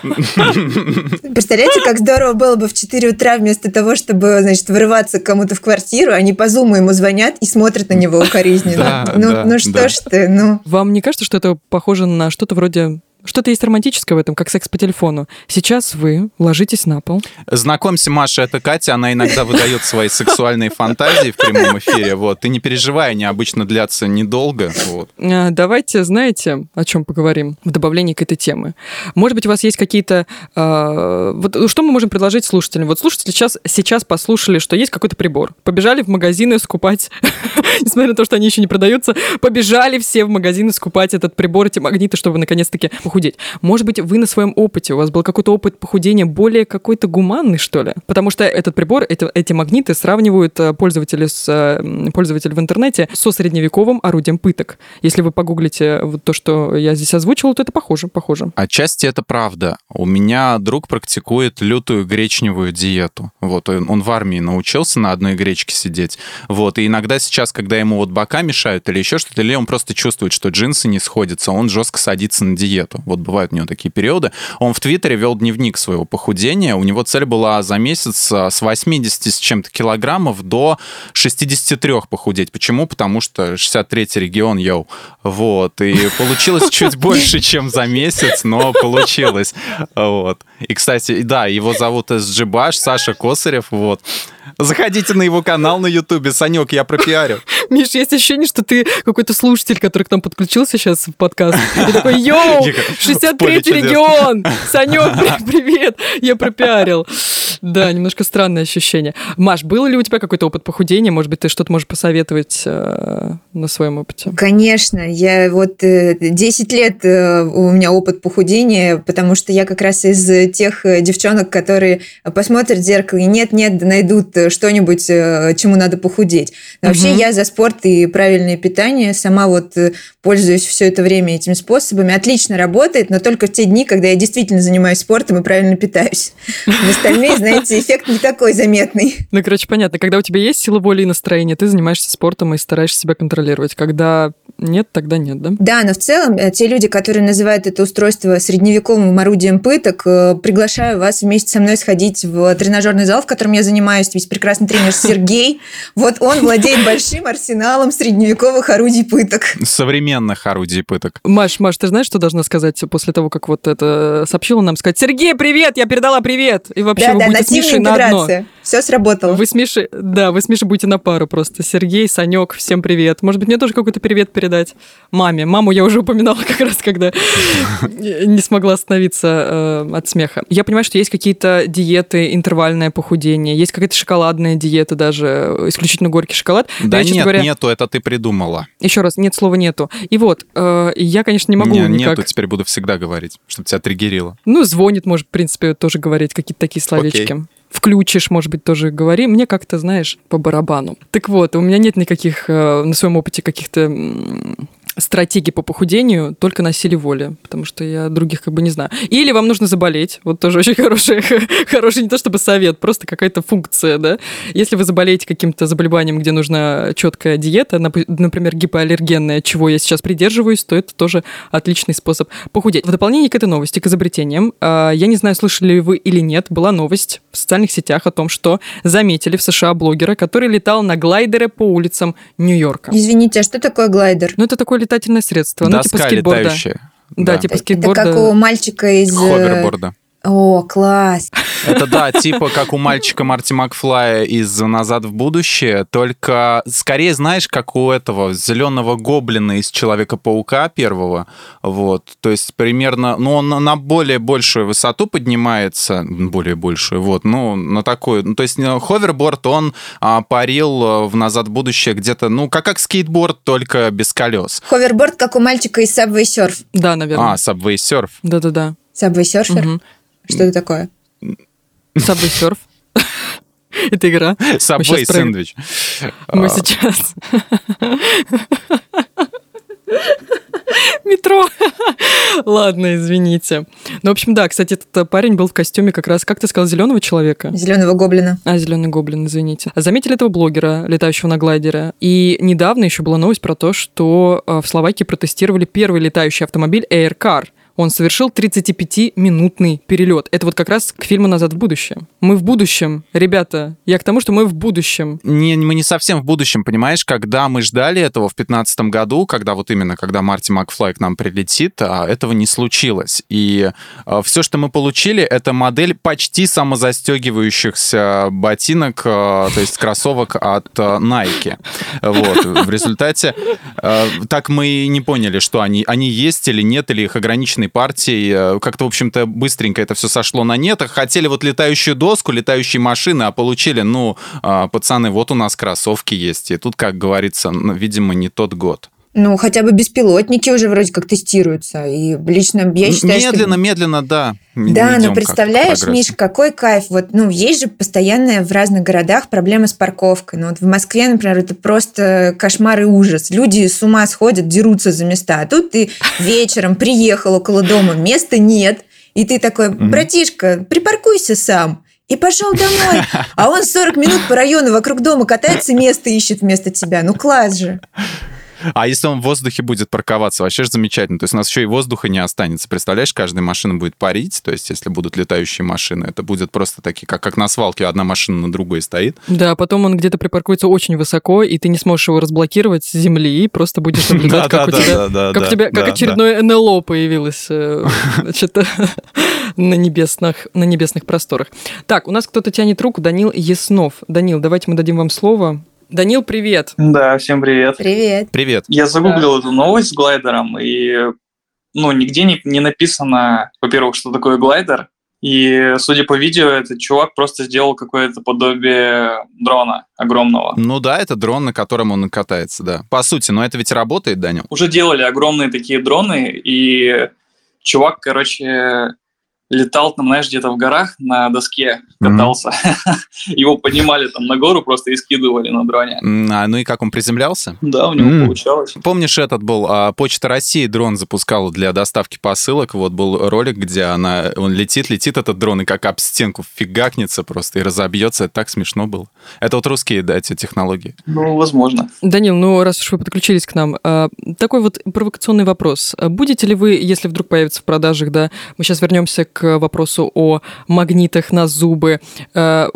Представляете, как здорово было бы в 4 утра вместо того, чтобы, значит, вырываться к кому-то в квартиру, они по зуму ему звонят и смотрят на него укоризненно. Да, ну, да, ну что да. ж ты, ну... Вам не кажется, что это похоже на что-то вроде что-то есть романтическое в этом, как секс по телефону. Сейчас вы ложитесь на пол. Знакомься, Маша, это Катя. Она иногда выдает свои сексуальные фантазии в прямом эфире. Вот. Ты не переживай, они обычно длятся недолго. Вот. А, давайте, знаете, о чем поговорим в добавлении к этой теме. Может быть, у вас есть какие-то... Э, вот что мы можем предложить слушателям? Вот слушатели сейчас, сейчас послушали, что есть какой-то прибор. Побежали в магазины скупать, несмотря на то, что они еще не продаются, побежали все в магазины скупать этот прибор, эти магниты, чтобы наконец-таки похудеть. Может быть, вы на своем опыте, у вас был какой-то опыт похудения более какой-то гуманный, что ли? Потому что этот прибор, эти, эти магниты сравнивают э, пользователи, с, э, пользователи в интернете со средневековым орудием пыток. Если вы погуглите вот то, что я здесь озвучила, то это похоже, похоже. Отчасти это правда. У меня друг практикует лютую гречневую диету. Вот, он, он в армии научился на одной гречке сидеть. Вот, и иногда сейчас, когда ему вот бока мешают или еще что-то, или он просто чувствует, что джинсы не сходятся, он жестко садится на диету. Вот бывают у него такие периоды. Он в Твиттере вел дневник своего похудения. У него цель была за месяц а, с 80 с чем-то килограммов до 63 похудеть. Почему? Потому что 63-й регион, йоу. Вот. И получилось чуть больше, чем за месяц, но получилось. Вот. И, кстати, да, его зовут SG Баш, Саша Косарев. Вот. Заходите на его канал на Ютубе. Санек, я пропиарю. Миш, есть ощущение, что ты какой-то слушатель, который к нам подключился сейчас в подкаст. И такой, йоу, 63-й регион! Санек, привет! Я пропиарил. Да, немножко странное ощущение. Маш, был ли у тебя какой-то опыт похудения? Может быть, ты что-то можешь посоветовать э, на своем опыте? Конечно. Я вот э, 10 лет э, у меня опыт похудения, потому что я как раз из тех э, девчонок, которые посмотрят в зеркало и нет-нет, найдут э, что-нибудь, э, чему надо похудеть. Но вообще Мгм. я за спорт и правильное питание. Сама вот э, пользуюсь все это время этими способами. Отлично работает, но только в те дни, когда я действительно занимаюсь спортом и правильно питаюсь. В остальные, знаете, эффект не такой заметный. Ну, короче, понятно. Когда у тебя есть сила воли и настроение, ты занимаешься спортом и стараешься себя контролировать. Когда нет, тогда нет, да? Да, но в целом э, те люди, которые называют это устройство средневековым орудием пыток, э, приглашаю вас вместе со мной сходить в тренажерный зал, в котором я занимаюсь. Ведь прекрасный тренер Сергей, вот он владеет большим арсеналом средневековых орудий пыток. Современных орудий пыток. Маш, Маш, ты знаешь, что должна сказать после того, как вот это сообщила нам? Сказать, Сергей, привет, я передала привет. И вообще Да, вы да, будете нативная на одно. Все сработало. Вы с Мишей, да, вы с Мишей будете на пару просто. Сергей, Санек, всем привет. Может быть, мне тоже какой-то привет передать маме. Маму я уже упоминала как раз, когда не смогла остановиться э, от смеха. Я понимаю, что есть какие-то диеты, интервальное похудение, есть какая-то шоколадная диета даже, исключительно горький шоколад. Да нет, говоря, нету, это ты придумала. Еще раз, нет слова нету. И вот, э, я, конечно, не могу Не, никак... Нету, теперь буду всегда говорить, чтобы тебя триггерило. Ну, звонит, может, в принципе, тоже говорить какие-то такие словечки. Включишь, может быть, тоже говори. Мне как-то, знаешь, по барабану. Так вот, у меня нет никаких э, на своем опыте каких-то стратегий по похудению, только на силе воли, потому что я других как бы не знаю. Или вам нужно заболеть, вот тоже очень хороший, хороший не то чтобы совет, просто какая-то функция, да. Если вы заболеете каким-то заболеванием, где нужна четкая диета, нап- например, гипоаллергенная, чего я сейчас придерживаюсь, то это тоже отличный способ похудеть. В дополнение к этой новости, к изобретениям, а, я не знаю, слышали ли вы или нет, была новость в социальных сетях о том, что заметили в США блогера, который летал на глайдере по улицам Нью-Йорка. Извините, а что такое глайдер? Ну, это такое летательное средство, ну, типа Доска скейтборда. летающая. Да, типа Это скейтборда. как у мальчика из... э, Ховерборда. О, класс. Это да, типа как у мальчика Марти Макфлая из «Назад в будущее», только скорее, знаешь, как у этого зеленого гоблина из Человека-паука первого, вот, то есть примерно, ну, он на более большую высоту поднимается, более большую, вот, ну, на такую, ну, то есть э, ховерборд, он а, парил э, в «Назад в будущее» где-то, ну, как, как скейтборд, только без колес. Ховерборд, как у мальчика из Subway Surf. Да, наверное. А, Subway Surf. Да-да-да. Subway Surfer? Мгм. Что это такое? Subway Surf. Это игра. Subway сэндвич. Мы А, сейчас... Метро. Ладно, извините. Ну, в общем, да, кстати, этот парень был в костюме как раз, как ты сказал, зеленого человека? Зеленого гоблина. А, зеленый гоблин, извините. Заметили этого блогера, летающего на глайдере. И недавно еще была новость про то, что э, в Словакии протестировали первый летающий автомобиль Air Car. Он совершил 35-минутный перелет. Это вот как раз к фильму «Назад в будущее». Мы в будущем, ребята. Я к тому, что мы в будущем. Не, мы не совсем в будущем, понимаешь, когда мы ждали этого в 2015 году, когда вот именно, когда Марти Макфлай к нам прилетит, а, этого не случилось. И все, что мы получили, это модель почти самозастегивающихся ботинок, а, то есть кроссовок от а, Nike. Вот. В результате а, так мы и не поняли, что они, они есть или нет, или их ограниченной партией. А, Как-то, в общем-то, быстренько это все сошло на нет. Хотели вот летающую доску, летающие машины, а получили, ну, а, пацаны, вот у нас кроссовки есть. И тут, как говорится, видимо, не тот год. Ну, хотя бы беспилотники уже вроде как тестируются. И лично я считаю, что... медленно, медленно, да. Да, но представляешь, к прогрессу. Миш, какой кайф. Вот, ну, есть же постоянная в разных городах проблема с парковкой. Ну, вот в Москве, например, это просто кошмар и ужас. Люди с ума сходят, дерутся за места. А тут ты вечером приехал около дома, места нет. И ты такой, братишка, припаркуйся сам. И пошел домой. А он 40 минут по району вокруг дома катается, место ищет вместо тебя. Ну, класс же. А если он в воздухе будет парковаться, вообще же замечательно. То есть у нас еще и воздуха не останется. Представляешь, каждая машина будет парить. То есть если будут летающие машины, это будет просто такие, как, как на свалке, одна машина на другой стоит. Да, потом он где-то припаркуется очень высоко, и ты не сможешь его разблокировать с земли, и просто будешь наблюдать, как у тебя Как у тебя, как очередное НЛО появилось э, значит, на небесных, на небесных просторах. Так, у нас кто-то тянет руку, Данил Яснов. Данил, давайте мы дадим вам слово. Данил, привет. Да, всем привет. Привет. Привет. Я загуглил эту новость с глайдером, и ну, нигде не, не написано, во-первых, что такое глайдер, и, судя по видео, этот чувак просто сделал какое-то подобие дрона огромного. Ну да, это дрон, на котором он катается, да. По сути, но это ведь работает, Данил? Уже делали огромные такие дроны, и чувак, короче, летал там, знаешь, где-то в горах на доске катался. Mm-hmm. Его поднимали там на гору просто и скидывали на дроне. А, ну и как он приземлялся? Да, у него mm. получалось. Помнишь, этот был, а, Почта России дрон запускала для доставки посылок, вот был ролик, где она, он летит, летит этот дрон, и как об стенку фигакнется просто и разобьется, это так смешно было. Это вот русские, да, эти технологии. Ну, возможно. Данил, ну раз уж вы подключились к нам, а, такой вот провокационный вопрос. Будете ли вы, если вдруг появится в продажах, да, мы сейчас вернемся к вопросу о магнитах на зубы. Э,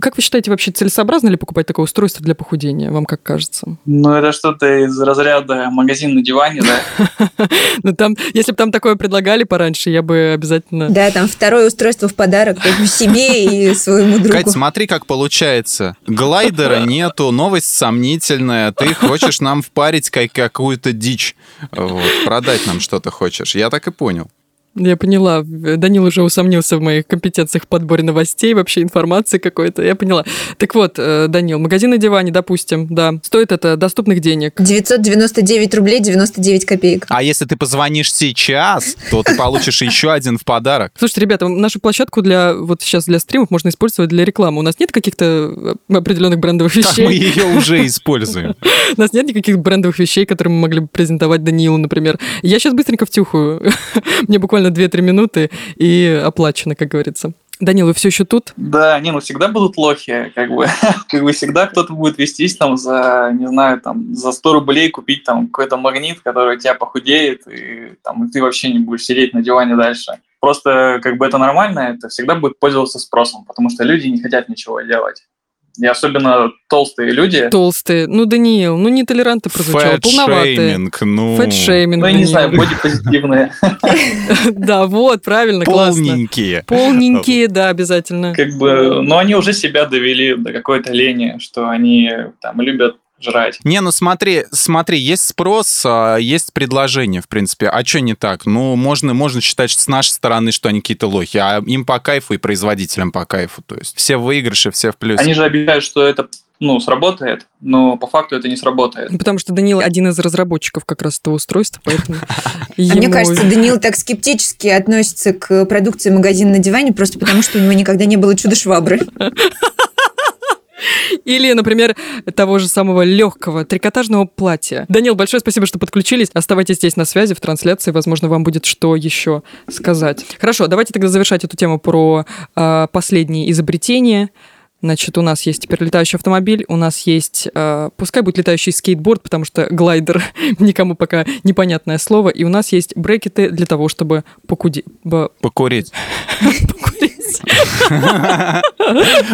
как вы считаете, вообще целесообразно ли покупать такое устройство для похудения? Вам как кажется? Ну, это что-то из разряда магазин на диване, да? Ну, там, если бы там такое предлагали пораньше, я бы обязательно... Да, там второе устройство в подарок себе и своему другу. Кать, смотри, как получается. Глайдера нету, новость сомнительная. Ты хочешь нам впарить какую-то дичь. Вот, продать нам что-то хочешь. Я так и понял. Я поняла. Данил уже усомнился в моих компетенциях в подборе новостей, вообще информации какой-то. Я поняла. Так вот, э, Данил, магазин на диване, допустим, да. Стоит это доступных денег. 999 рублей 99 копеек. А если ты позвонишь сейчас, то ты получишь еще один в подарок. Слушайте, ребята, нашу площадку для вот сейчас для стримов можно использовать для рекламы. У нас нет каких-то э, определенных брендовых вещей. Так мы ее уже используем. У нас нет никаких брендовых вещей, которые мы могли бы презентовать Данилу, например. Я сейчас быстренько втюхаю. Мне буквально буквально 2-3 минуты и оплачено, как говорится. Данил, вы все еще тут? Да, не, ну всегда будут лохи, как бы, как бы всегда кто-то будет вестись там за, не знаю, там за 100 рублей купить там какой-то магнит, который тебя похудеет, и там ты вообще не будешь сидеть на диване дальше. Просто как бы это нормально, это всегда будет пользоваться спросом, потому что люди не хотят ничего делать. И особенно толстые люди. Толстые. Ну, Даниил, ну, нетолерантно прозвучало, полноватые. ну... Фэтшейминг, Ну, я не знаю, бодипозитивные. Да, вот, правильно, классно. Полненькие. Полненькие, да, обязательно. Как бы, но они уже себя довели до какой-то лени, что они там любят жрать. Не, ну смотри, смотри, есть спрос, а, есть предложение, в принципе. А что не так? Ну, можно, можно считать что с нашей стороны, что они какие-то лохи, а им по кайфу и производителям по кайфу. То есть все в выигрыше, все в плюсе. Они же обещают, что это ну, сработает, но по факту это не сработает. Потому что Данил один из разработчиков как раз этого устройства, поэтому а Мне кажется, Данил так скептически относится к продукции магазина на диване, просто потому что у него никогда не было чудо-швабры. Или, например, того же самого легкого трикотажного платья. Данил, большое спасибо, что подключились. Оставайтесь здесь на связи, в трансляции. Возможно, вам будет что еще сказать. Хорошо, давайте тогда завершать эту тему про э, последние изобретения. Значит, у нас есть теперь летающий автомобиль, у нас есть, э, пускай будет летающий скейтборд, потому что глайдер никому пока непонятное слово, и у нас есть брекеты для того, чтобы покуди... Покурить. Покурить.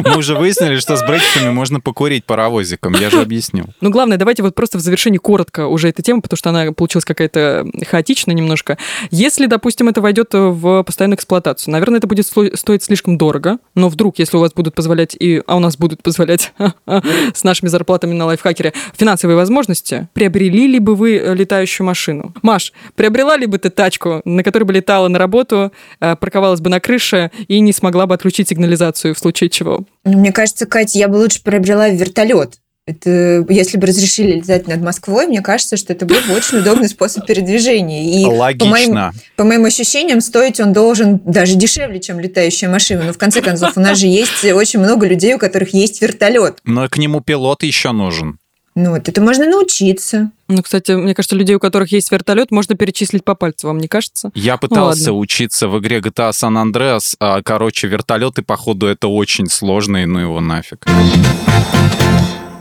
Мы уже выяснили, что с брекетами можно покурить паровозиком, я же объяснил. Ну, главное, давайте вот просто в завершении коротко уже эта тема, потому что она получилась какая-то хаотичная немножко. Если, допустим, это войдет в постоянную эксплуатацию, наверное, это будет стоить слишком дорого, но вдруг, если у вас будут позволять, и, а у нас будут позволять с нашими зарплатами на лайфхакере финансовые возможности, приобрели ли бы вы летающую машину? Маш, приобрела ли бы ты тачку, на которой бы летала на работу, э, парковалась бы на крыше и не смогла бы отключить сигнализацию в случае чего? Ну, мне кажется, Катя, я бы лучше приобрела вертолет. Это, если бы разрешили летать над Москвой, мне кажется, что это был бы очень удобный способ передвижения. И Логично. По моим, по моим ощущениям, стоить он должен даже дешевле, чем летающая машина. Но в конце концов, у нас же есть очень много людей, у которых есть вертолет. Но к нему пилот еще нужен. Ну, вот это можно научиться. Ну, кстати, мне кажется, людей, у которых есть вертолет, можно перечислить по пальцу, вам не кажется? Я пытался ну, учиться в игре GTA San Andreas. А, короче, вертолеты, походу, это очень сложно, и ну его нафиг.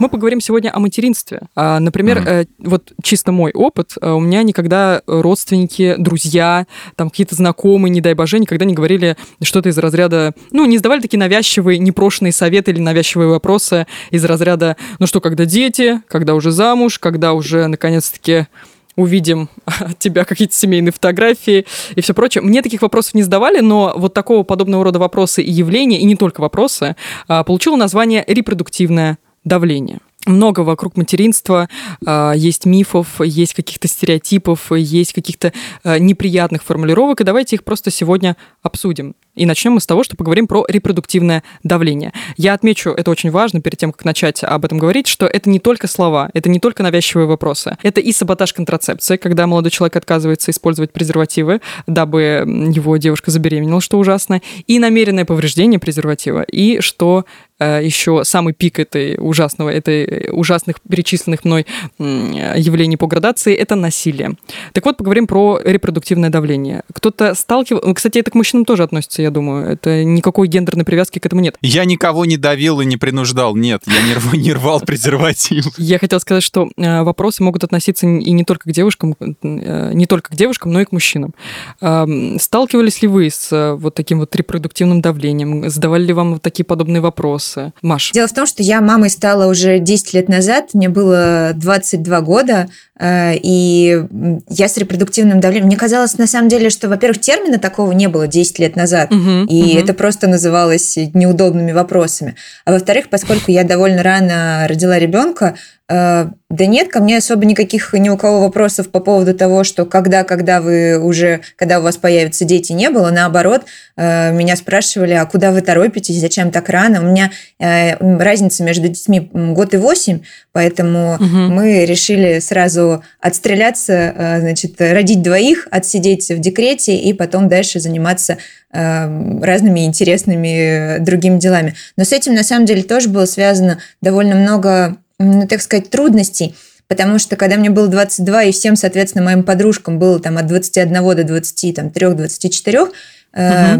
Мы поговорим сегодня о материнстве. А, например, mm-hmm. вот чисто мой опыт. Э, у меня никогда родственники, друзья, там какие-то знакомые, не дай боже, никогда не говорили что-то из разряда... Ну, не задавали такие навязчивые, непрошенные советы или навязчивые вопросы из разряда, ну что, когда дети, когда уже замуж, когда уже, наконец-таки, увидим от тебя какие-то семейные фотографии и все прочее. Мне таких вопросов не задавали, но вот такого подобного рода вопросы и явления, и не только вопросы, а, получило название репродуктивное давление. много вокруг материнства, а, есть мифов, есть каких-то стереотипов, есть каких-то а, неприятных формулировок, и давайте их просто сегодня обсудим. И начнем мы с того, что поговорим про репродуктивное давление. Я отмечу, это очень важно, перед тем, как начать об этом говорить, что это не только слова, это не только навязчивые вопросы. Это и саботаж контрацепции, когда молодой человек отказывается использовать презервативы, дабы его девушка забеременела, что ужасно, и намеренное повреждение презерватива, и что Э, еще самый пик этой ужасного, этой ужасных перечисленных мной явлений по градации – это насилие. Так вот, поговорим про репродуктивное давление. Кто-то сталкивал... Кстати, это к мужчинам тоже относится, я думаю. Это никакой гендерной привязки к этому нет. Я никого не давил и не принуждал. Нет, я не, рв... не рвал презерватив. Я хотел сказать, что э, вопросы могут относиться и не только к девушкам, э, не только к девушкам, но и к мужчинам. Сталкивались ли вы с вот таким вот репродуктивным давлением? Задавали ли вам вот такие подобные вопросы? Маш. Дело в том, что я мамой стала уже 10 лет назад, мне было 22 года, э, и я с репродуктивным давлением... Мне казалось, на самом деле, что, во-первых, термина такого не было 10 лет назад, угу, и угу. это просто называлось неудобными вопросами. А во-вторых, поскольку я довольно рано родила ребенка, Э, да нет, ко мне особо никаких ни у кого вопросов по поводу того, что когда, когда вы уже, когда у вас появятся дети, не было. Наоборот, э, меня спрашивали, а куда вы торопитесь, зачем так рано? У меня э, разница между детьми год и восемь, поэтому угу. мы решили сразу отстреляться, значит, родить двоих, отсидеть в декрете и потом дальше заниматься разными интересными другими делами. Но с этим, на самом деле, тоже было связано довольно много ну, так сказать, трудностей, потому что когда мне было 22, и всем, соответственно, моим подружкам было там от 21 до 23-24, угу. э,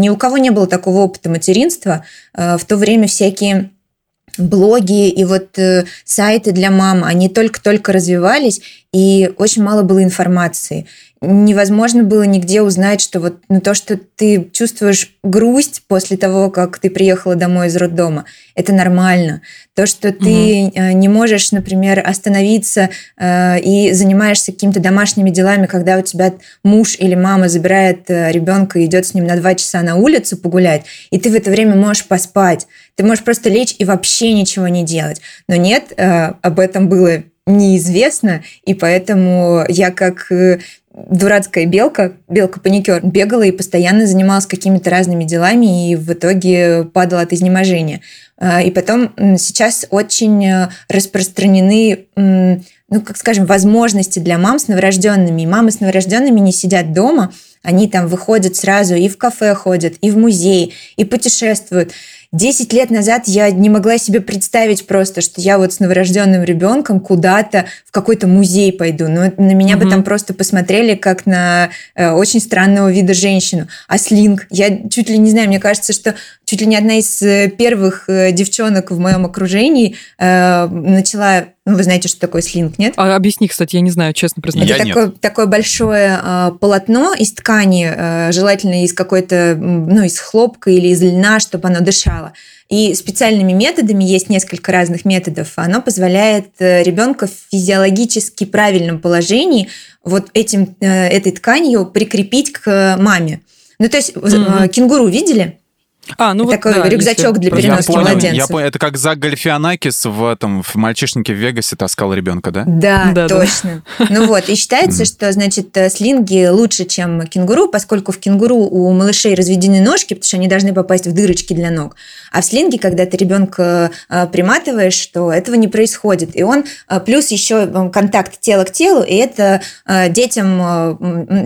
ни у кого не было такого опыта материнства. Э, в то время всякие блоги и вот э, сайты для мам, они только-только развивались, и очень мало было информации невозможно было нигде узнать, что вот ну, то, что ты чувствуешь грусть после того, как ты приехала домой из роддома, это нормально. То, что ты угу. не можешь, например, остановиться э, и занимаешься какими-то домашними делами, когда у тебя муж или мама забирает э, ребенка и идет с ним на два часа на улицу погулять, и ты в это время можешь поспать. Ты можешь просто лечь и вообще ничего не делать. Но нет, э, об этом было неизвестно, и поэтому я как э, дурацкая белка, белка-паникер, бегала и постоянно занималась какими-то разными делами и в итоге падала от изнеможения. А, и потом сейчас очень э, распространены ну, как скажем, возможности для мам с новорожденными. И мамы с новорожденными не сидят дома, они там выходят сразу и в кафе ходят, и в музей, и путешествуют. Десять лет назад я не могла себе представить просто, что я вот с новорожденным ребенком куда-то в какой-то музей пойду. Но на меня угу. бы там просто посмотрели как на э, очень странного вида женщину. А слинг, я чуть ли не знаю, мне кажется, что чуть ли не одна из э, первых э, девчонок в моем окружении э, начала ну, вы знаете, что такое слинг, нет? А, объясни, кстати, я не знаю, честно признаюсь. Это такое, такое большое э, полотно из ткани, э, желательно из какой-то, ну, из хлопка или из льна, чтобы оно дышало. И специальными методами, есть несколько разных методов, оно позволяет э, ребенка в физиологически правильном положении вот этим, э, этой тканью прикрепить к маме. Ну, то есть mm-hmm. кенгуру видели? А, ну Такой вот, да, рюкзачок для переноски я понял, младенца. Я понял, это как Зак Гальфианакис в, этом, в «Мальчишнике в Вегасе» таскал ребенка, да? Да, да точно. Да. Ну вот, и считается, что, значит, э, слинги лучше, чем кенгуру, поскольку в кенгуру у малышей разведены ножки, потому что они должны попасть в дырочки для ног. А в слинге, когда ты ребенка э, приматываешь, то этого не происходит. И он э, плюс еще контакт тела к телу, и это детям,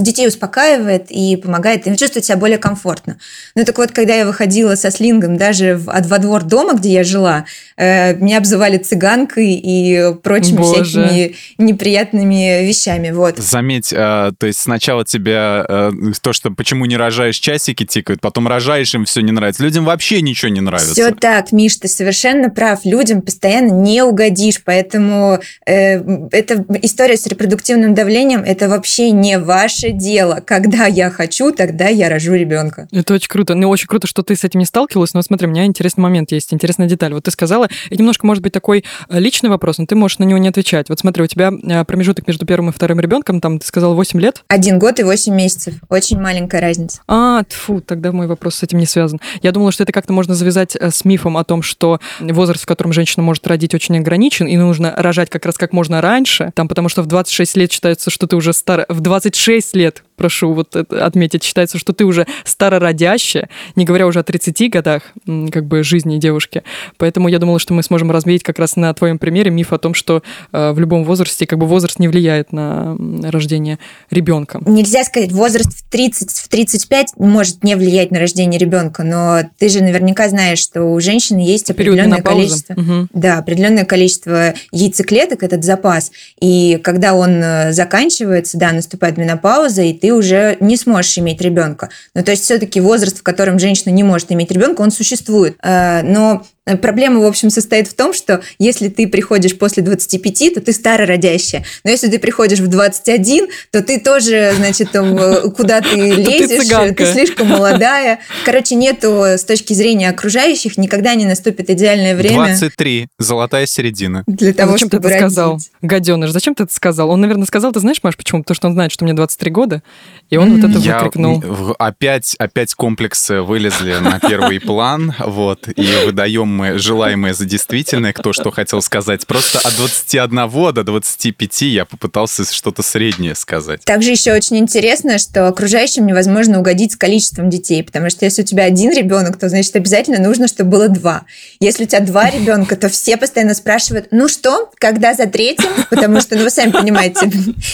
детей успокаивает и помогает им чувствовать себя более комфортно. Ну так вот, когда я выходила ходила со слингом даже в, во двор дома, где я жила, э, меня обзывали цыганкой и прочими Боже. всякими неприятными вещами. Вот. Заметь, э, то есть сначала тебе э, то, что почему не рожаешь, часики тикают, потом рожаешь, им все не нравится. Людям вообще ничего не нравится. Все так, Миш, ты совершенно прав. Людям постоянно не угодишь, поэтому э, эта история с репродуктивным давлением это вообще не ваше дело. Когда я хочу, тогда я рожу ребенка. Это очень круто. Ну, очень круто, что ты с этим не сталкивалась, но смотри, у меня интересный момент есть, интересная деталь. Вот ты сказала, и немножко может быть такой э, личный вопрос, но ты можешь на него не отвечать. Вот смотри, у тебя э, промежуток между первым и вторым ребенком, там, ты сказала, 8 лет? Один год и 8 месяцев. Очень маленькая разница. А, тфу, тогда мой вопрос с этим не связан. Я думала, что это как-то можно завязать э, с мифом о том, что возраст, в котором женщина может родить, очень ограничен, и нужно рожать как раз как можно раньше, там, потому что в 26 лет считается, что ты уже стар... В 26 лет прошу вот это отметить, считается, что ты уже старородящая, не говоря уже о 30 годах как бы жизни девушки. Поэтому я думала, что мы сможем развеять как раз на твоем примере миф о том, что э, в любом возрасте как бы возраст не влияет на рождение ребенка. Нельзя сказать, возраст в 30, в 35 может не влиять на рождение ребенка, но ты же наверняка знаешь, что у женщины есть определенное количество, угу. да, определенное количество яйцеклеток, этот запас, и когда он э, заканчивается, да, наступает менопауза, и ты уже не сможешь иметь ребенка. Ну, то есть все-таки возраст, в котором женщина не может иметь ребенка, он существует. Э, но проблема, в общем, состоит в том, что если ты приходишь после 25, то ты старородящая. Но если ты приходишь в 21, то ты тоже, значит, э, куда ты лезешь, ты слишком молодая. Короче, нету с точки зрения окружающих, никогда не наступит идеальное время. 23, золотая середина. Для того, зачем чтобы ты это сказал? Гаденыш, зачем ты это сказал? Он, наверное, сказал, ты знаешь, Маш, почему? Потому что он знает, что мне 23 года, и он вот это выкрикнул. Опять, опять комплексы вылезли на первый план, вот, и выдаем мы желаемое за действительное, кто что хотел сказать. Просто от 21 до 25 я попытался что-то среднее сказать. Также еще очень интересно, что окружающим невозможно угодить с количеством детей, потому что если у тебя один ребенок, то значит обязательно нужно, чтобы было два. Если у тебя два ребенка, то все постоянно спрашивают, ну что, когда за третьим? Потому что, ну вы сами понимаете.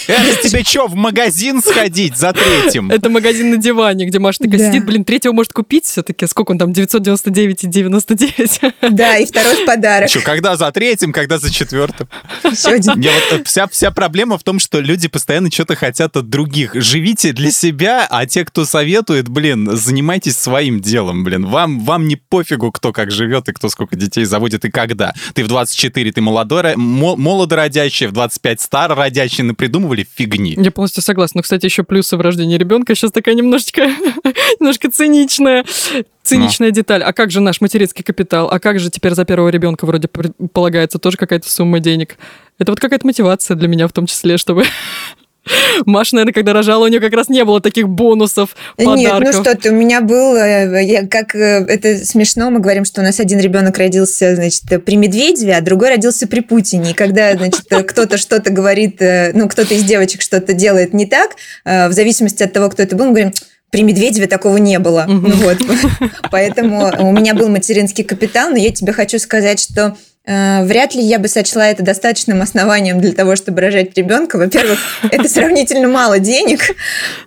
Это тебе что, в магазин сходить за третьим? Это магазин на диване, где Маша такая сидит, блин, третьего может купить все-таки. Сколько он там, 999 и 99? Да, и второй в подарок. Что, когда за третьим, когда за четвертым? Еще один. Не, вот э, вся, вся проблема в том, что люди постоянно что-то хотят от других. Живите для себя, а те, кто советует, блин, занимайтесь своим делом, блин. Вам, вам не пофигу, кто как живет и кто сколько детей заводит и когда. Ты в 24, ты молодой, молодородящий, в 25 старородящий, напридумывали фигни. Я полностью согласна. Но, кстати, еще плюсы в рождении ребенка сейчас такая немножечко, немножко циничная. Циничная Но. деталь. А как же наш материнский капитал? А как же теперь за первого ребенка вроде полагается тоже какая-то сумма денег? Это вот какая-то мотивация для меня в том числе, чтобы Маша, наверное, когда рожала, у нее как раз не было таких бонусов, подарков. Нет, ну что ты, у меня был, э, я, как э, это смешно, мы говорим, что у нас один ребенок родился, значит, при Медведеве, а другой родился при Путине. И когда, значит, кто-то что-то говорит, э, ну, кто-то из девочек что-то делает не так, в зависимости от того, кто это был, мы говорим, при Медведеве такого не было. Угу. Вот. Поэтому у меня был материнский капитал, но я тебе хочу сказать, что э, вряд ли я бы сочла это достаточным основанием для того, чтобы рожать ребенка. Во-первых, это сравнительно мало денег,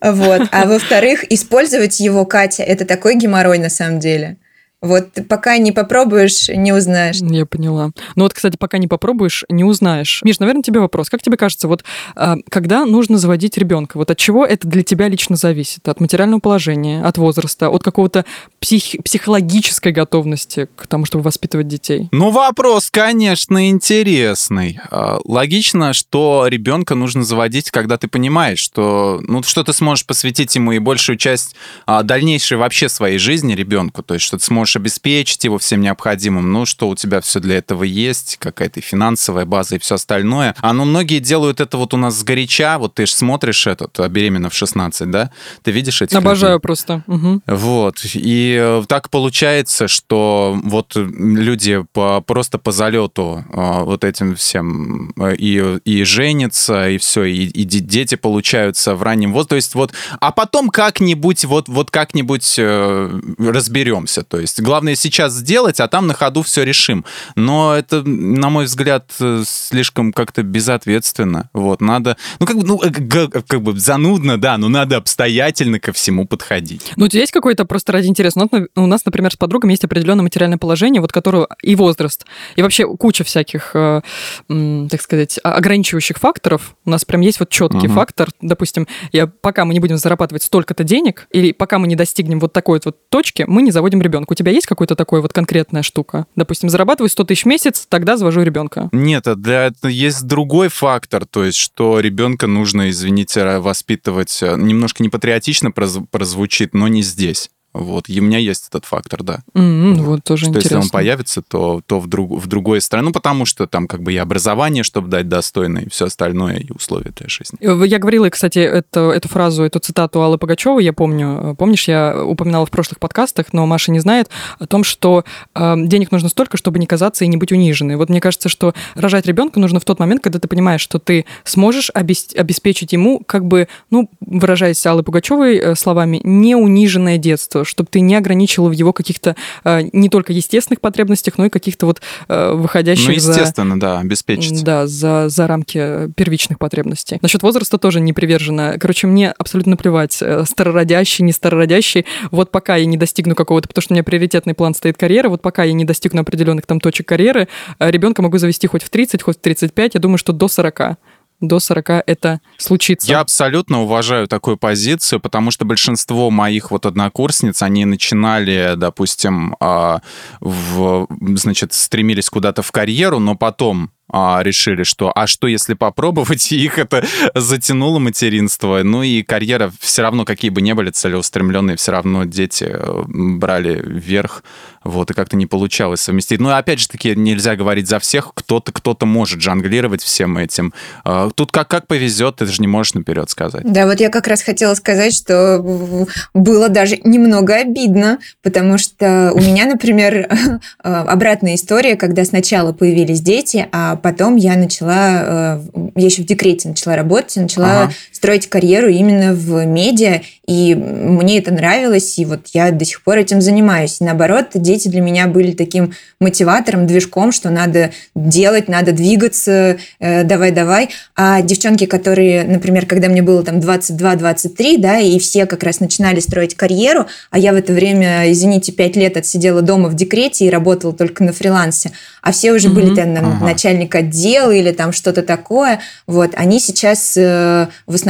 вот. а во-вторых, использовать его, Катя, это такой геморрой на самом деле. Вот пока не попробуешь, не узнаешь. Я поняла. Ну вот, кстати, пока не попробуешь, не узнаешь. Миш, наверное, тебе вопрос. Как тебе кажется, вот а, когда нужно заводить ребенка? Вот от чего это для тебя лично зависит? От материального положения, от возраста, от какого-то псих... психологической готовности к тому, чтобы воспитывать детей? Ну, вопрос, конечно, интересный. А, логично, что ребенка нужно заводить, когда ты понимаешь, что, ну, что ты сможешь посвятить ему и большую часть а, дальнейшей вообще своей жизни ребенку, то есть что ты сможешь можешь обеспечить его всем необходимым, ну, что у тебя все для этого есть, какая-то финансовая база и все остальное. А ну, многие делают это вот у нас сгоряча, вот ты же смотришь этот «Беременна в 16», да? Ты видишь эти Обожаю людей? просто. Угу. Вот. И э, так получается, что вот люди по, просто по залету э, вот этим всем э, и, и женятся, и все, и, и дети получаются в раннем возрасте. То есть вот, а потом как-нибудь, вот, вот как-нибудь разберемся. То есть есть главное сейчас сделать, а там на ходу все решим. Но это, на мой взгляд, э, слишком как-то безответственно. Вот, надо, ну, как бы, ну, э, как бы занудно, да, но надо обстоятельно ко всему подходить. Ну, у тебя есть какой-то просто ради интереса? Ну, у нас, например, с подругами есть определенное материальное положение, вот которое и возраст, и вообще куча всяких, э, так сказать, ограничивающих факторов. У нас прям есть вот четкий угу. фактор, допустим, я, пока мы не будем зарабатывать столько-то денег, или пока мы не достигнем вот такой вот точки, мы не заводим ребенка тебя есть какой-то такой вот конкретная штука? Допустим, зарабатываю 100 тысяч в месяц, тогда завожу ребенка. Нет, а для есть другой фактор, то есть, что ребенка нужно, извините, воспитывать э, немножко непатриотично прозвучит, но не здесь Вот, и у меня есть этот фактор, да. Mm-hmm, вот. вот тоже что интересно. если он появится, то, то в, друг, в другой стране, ну, потому что там как бы и образование, чтобы дать достойное, и все остальное, и условия для жизни. Э, я говорила, кстати, это, эту фразу, эту цитату Аллы Пугачевой, я помню. Помнишь, я упоминала в прошлых подкастах, но Маша не знает о том, что э, денег нужно столько, чтобы не казаться и не быть униженной. Вот мне кажется, что рожать ребенка нужно в тот момент, когда ты понимаешь, что ты сможешь обеспечить ему, как бы, ну, выражаясь Аллой Пугачевой э, словами, не униженное детство общества, чтобы ты не ограничивал в его каких-то э, не только естественных потребностях, но и каких-то вот э, выходящих ну, естественно, за, да, обеспечить. Да, за, за рамки первичных потребностей. Насчет возраста тоже не привержена. Короче, мне абсолютно наплевать, э, старородящий, не старородящий. Вот пока я не достигну какого-то, потому что у меня приоритетный план стоит карьера, вот пока я не достигну определенных там точек карьеры, ребенка могу завести хоть в 30, хоть в 35, я думаю, что до 40 до 40 это случится. Я абсолютно уважаю такую позицию, потому что большинство моих вот однокурсниц, они начинали, допустим, а, в, значит, стремились куда-то в карьеру, но потом а, решили, что а что если попробовать, и их это затянуло материнство. Ну и карьера все равно, какие бы ни были целеустремленные, все равно дети э, брали вверх, вот, и как-то не получалось совместить. Ну, опять же таки, нельзя говорить за всех, кто-то кто-то может жонглировать всем этим. А, тут как, как повезет, ты же не можешь наперед сказать. Да, вот я как раз хотела сказать, что было даже немного обидно, потому что у меня, например, обратная история, когда сначала появились дети, а потом я начала, э, я еще в декрете начала работать, начала ага. Строить карьеру именно в медиа, и мне это нравилось, и вот я до сих пор этим занимаюсь. И наоборот, дети для меня были таким мотиватором, движком, что надо делать, надо двигаться, давай-давай. Э, а девчонки, которые, например, когда мне было там 22-23, да, и все как раз начинали строить карьеру, а я в это время, извините, 5 лет отсидела дома в декрете и работала только на фрилансе, а все уже mm-hmm. были там ага. начальник отдела или там что-то такое, вот, они сейчас э, в основном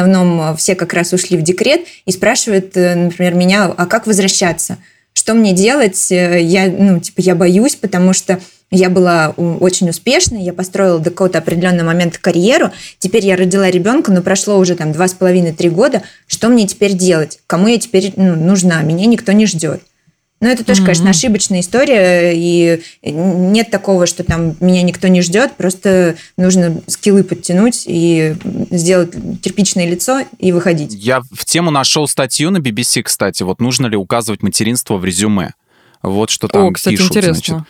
все как раз ушли в декрет и спрашивают, э, например, меня, а как возвращаться? Что мне делать? Э, я, ну, типа, я боюсь, потому что я была очень успешной, я построила до какого-то определенного момента карьеру, теперь я родила ребенка, но прошло уже там два с половиной-три года, что мне теперь делать? Кому я теперь ну, нужна? Меня никто не ждет. Но это тоже, mm-hmm. конечно, ошибочная история, и нет такого, что там меня никто не ждет, просто нужно скиллы подтянуть и сделать кирпичное лицо и выходить. Я в тему нашел статью на BBC, кстати, вот нужно ли указывать материнство в резюме. Вот что там О, кстати, пишут. Интересно. Значит.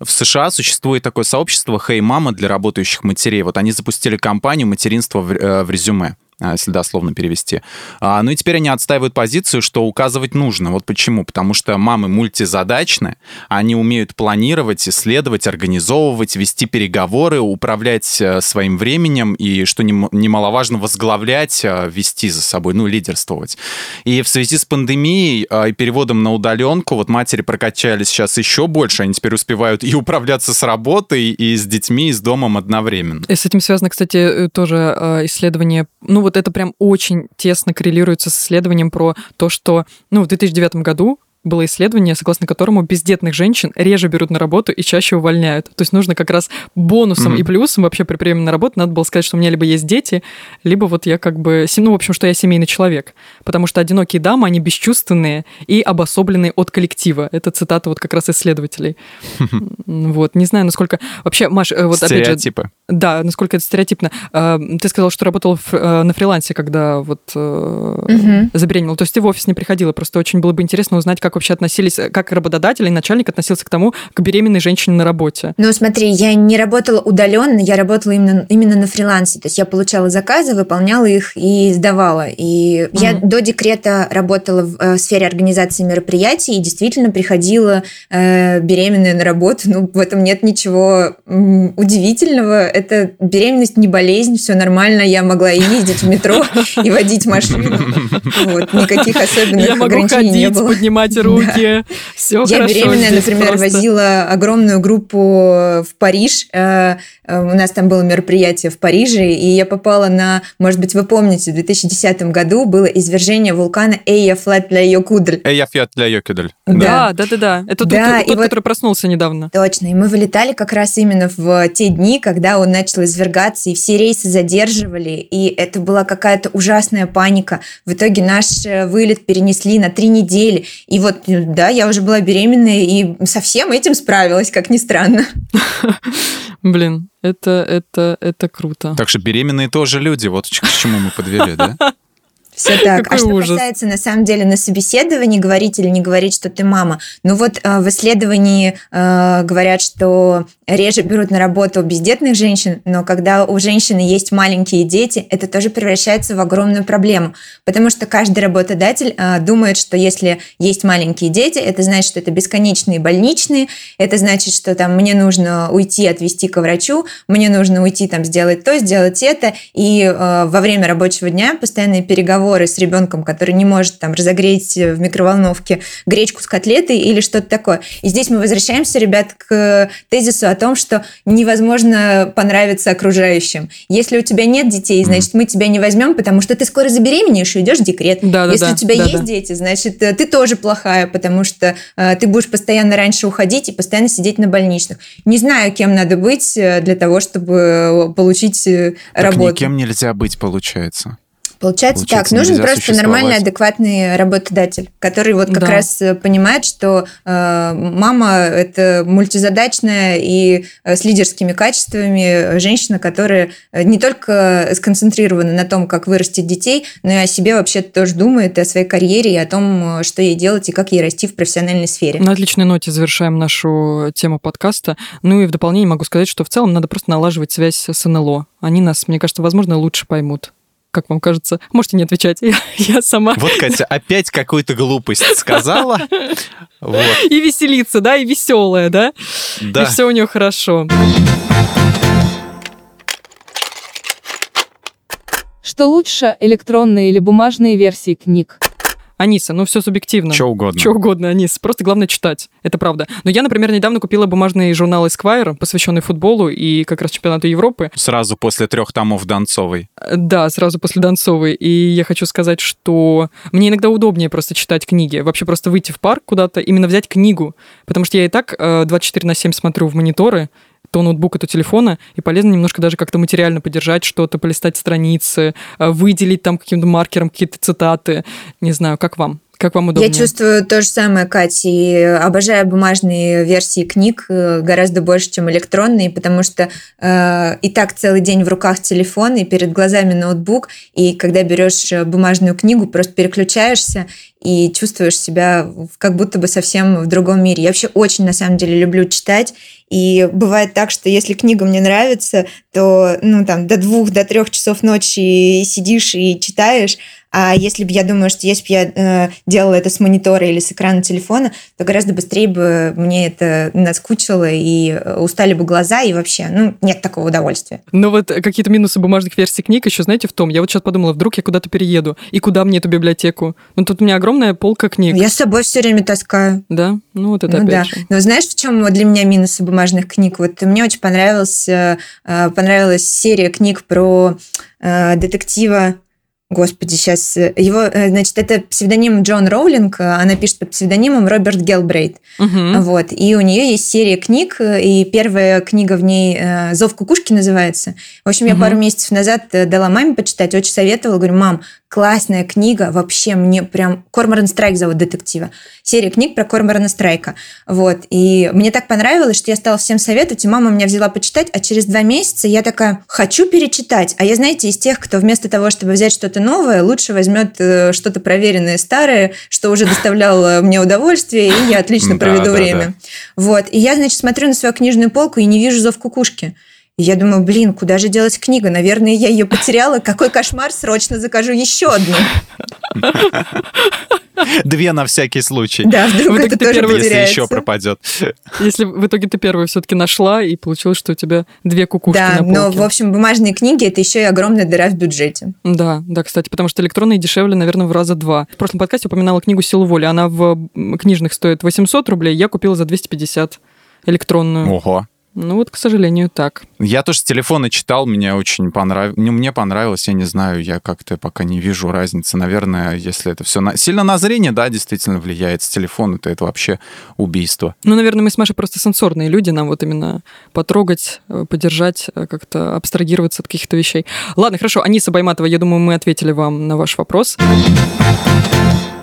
В США существует такое сообщество «Хей, hey, мама» для работающих матерей. Вот они запустили кампанию «Материнство в, э, в резюме». А, если дословно перевести. А, ну и теперь они отстаивают позицию, что указывать нужно. Вот почему? Потому что мамы мультизадачны, они умеют планировать, исследовать, организовывать, вести переговоры, управлять э, своим временем и, что немаловажно, возглавлять, э, вести за собой, ну, лидерствовать. И в связи с пандемией э, и переводом на удаленку, вот матери прокачались сейчас еще больше, они теперь успевают и управляться с работой, и с детьми, и с домом одновременно. И с этим связано, кстати, тоже исследование, ну, вот это прям очень тесно коррелируется с исследованием про то, что, ну, в 2009 году было исследование, согласно которому бездетных женщин реже берут на работу и чаще увольняют. То есть нужно как раз бонусом mm-hmm. и плюсом вообще при приеме на работу надо было сказать, что у меня либо есть дети, либо вот я как бы, ну, в общем, что я семейный человек. Потому что одинокие дамы, они бесчувственные и обособленные от коллектива. Это цитата вот как раз исследователей. Вот, не знаю, насколько... Вообще, Маш, э, вот опять же... Да, насколько это стереотипно. А, ты сказала, что работала э, на фрилансе, когда вот угу. забеременела. То есть ты в офис не приходила. Просто очень было бы интересно узнать, как вообще относились, как работодатель и начальник относился к тому, к беременной женщине на работе. Ну, смотри, я не работала удаленно, я работала именно, именно на фрилансе. То есть я получала заказы, выполняла их и сдавала. И угу. я до декрета работала в э, сфере организации мероприятий и действительно приходила э, беременная на работу. Ну, в этом нет ничего удивительного это беременность не болезнь, все нормально, я могла и ездить в метро, и водить машину. Вот, никаких особенных я могу ограничений ходить, не было. поднимать руки, все Я беременная, например, возила огромную группу в Париж, э, э, у нас там было мероприятие в Париже, и я попала на, может быть, вы помните, в 2010 году было извержение вулкана Эйяфлатлайокудль. Эйяфлатлайокудль. Да, да, да, да. Это да, тот, тот вот, который проснулся недавно. Точно, и мы вылетали как раз именно в те дни, когда у он начал извергаться, и все рейсы задерживали, и это была какая-то ужасная паника. В итоге наш э, вылет перенесли на три недели. И вот, да, я уже была беременная, и со всем этим справилась, как ни странно. Блин, это, это, это круто. Так что беременные тоже люди, вот к чему мы подвели, да? Все так. Какой а что ужас. касается, на самом деле, на собеседовании говорить или не говорить, что ты мама, ну вот э, в исследовании э, говорят, что реже берут на работу бездетных женщин, но когда у женщины есть маленькие дети, это тоже превращается в огромную проблему, потому что каждый работодатель э, думает, что если есть маленькие дети, это значит, что это бесконечные больничные, это значит, что там мне нужно уйти, отвезти к врачу, мне нужно уйти там сделать то, сделать это, и э, во время рабочего дня постоянные переговоры разговоры с ребенком, который не может там разогреть в микроволновке гречку с котлетой или что-то такое. И здесь мы возвращаемся, ребят, к тезису о том, что невозможно понравиться окружающим. Если у тебя нет детей, значит, мы тебя не возьмем, потому что ты скоро забеременеешь и идешь в декрет. Да, да, Если да, у тебя да, есть да. дети, значит, ты тоже плохая, потому что э, ты будешь постоянно раньше уходить и постоянно сидеть на больничных. Не знаю, кем надо быть э, для того, чтобы получить э, так работу. никем нельзя быть, получается. Получается, Получается так, нужен просто нормальный, адекватный работодатель, который вот как да. раз э, понимает, что э, мама это мультизадачная и э, с лидерскими качествами женщина, которая э, не только сконцентрирована на том, как вырастить детей, но и о себе вообще тоже думает, и о своей карьере, и о том, что ей делать и как ей расти в профессиональной сфере. На отличной ноте завершаем нашу тему подкаста. Ну и в дополнение могу сказать, что в целом надо просто налаживать связь с НЛО. Они нас, мне кажется, возможно, лучше поймут как вам кажется? Можете не отвечать, я, я сама. Вот, Катя, опять какую-то глупость сказала. И веселиться, да, и веселая, да? Да. И все у нее хорошо. Что лучше, электронные или бумажные версии книг? Аниса, ну все субъективно. Что угодно. Что угодно, Анис. Просто главное читать. Это правда. Но я, например, недавно купила бумажный журнал Esquire, посвященный футболу и как раз чемпионату Европы. Сразу после трех томов Донцовой. Да, сразу после Донцовой. И я хочу сказать, что мне иногда удобнее просто читать книги. Вообще просто выйти в парк куда-то, именно взять книгу. Потому что я и так 24 на 7 смотрю в мониторы, то ноутбука, то телефона, и полезно немножко даже как-то материально поддержать что-то, полистать страницы, выделить там каким-то маркером какие-то цитаты. Не знаю, как вам? Как вам удобнее? Я чувствую то же самое, Катя, и обожаю бумажные версии книг э, гораздо больше, чем электронные, потому что э, и так целый день в руках телефон, и перед глазами ноутбук, и когда берешь бумажную книгу, просто переключаешься и чувствуешь себя как будто бы совсем в другом мире. Я вообще очень, на самом деле, люблю читать, и бывает так, что если книга мне нравится, то ну, там, до двух, до трех часов ночи сидишь и читаешь, а если бы я думаю, что если бы я э, делала это с монитора или с экрана телефона, то гораздо быстрее бы мне это наскучило и э, устали бы глаза, и вообще, ну, нет такого удовольствия. Ну вот какие-то минусы бумажных версий книг еще, знаете, в том, я вот сейчас подумала, вдруг я куда-то перееду, и куда мне эту библиотеку? Ну тут у меня огромная полка книг. Я с собой все время таскаю. Да? Ну вот это ну, опять да. же. Но знаешь, в чем для меня минусы бумажных книг? Вот мне очень понравился, э, понравилась серия книг про детектива Господи, сейчас его, значит, это псевдоним Джон Роулинг, она пишет под псевдонимом Роберт Гелбрейт. Угу. Вот. И у нее есть серия книг, и первая книга в ней «Зов кукушки» называется. В общем, я угу. пару месяцев назад дала маме почитать, очень советовала. Говорю, мам, классная книга, вообще мне прям... Корморан Страйк зовут детектива. Серия книг про Корморана Страйка. Вот. И мне так понравилось, что я стала всем советовать, и мама меня взяла почитать, а через два месяца я такая, хочу перечитать. А я, знаете, из тех, кто вместо того, чтобы взять что-то новое, лучше возьмет э, что-то проверенное старое, что уже доставляло мне удовольствие, и я отлично проведу время. Вот. И я, значит, смотрю на свою книжную полку и не вижу зов кукушки. И я думаю, блин, куда же делать книга? Наверное, я ее потеряла. Какой кошмар, срочно закажу еще одну. Две на всякий случай. Да, вдруг это тоже первый, Если еще пропадет. Если в итоге ты первую все-таки нашла, и получилось, что у тебя две кукушки да, на полке. но, в общем, бумажные книги – это еще и огромная дыра в бюджете. Да, да, кстати, потому что электронные дешевле, наверное, в раза два. В прошлом подкасте упоминала книгу «Силу воли». Она в книжных стоит 800 рублей, я купила за 250 электронную. Ого. Ну вот, к сожалению, так. Я тоже с телефона читал, мне очень понравилось. Ну, мне понравилось, я не знаю, я как-то пока не вижу разницы. Наверное, если это все на... сильно на зрение, да, действительно влияет. С телефона то это вообще убийство. Ну, наверное, мы с Машей просто сенсорные люди, нам вот именно потрогать, э, подержать, э, как-то абстрагироваться от каких-то вещей. Ладно, хорошо, Аниса Байматова, я думаю, мы ответили вам на ваш вопрос.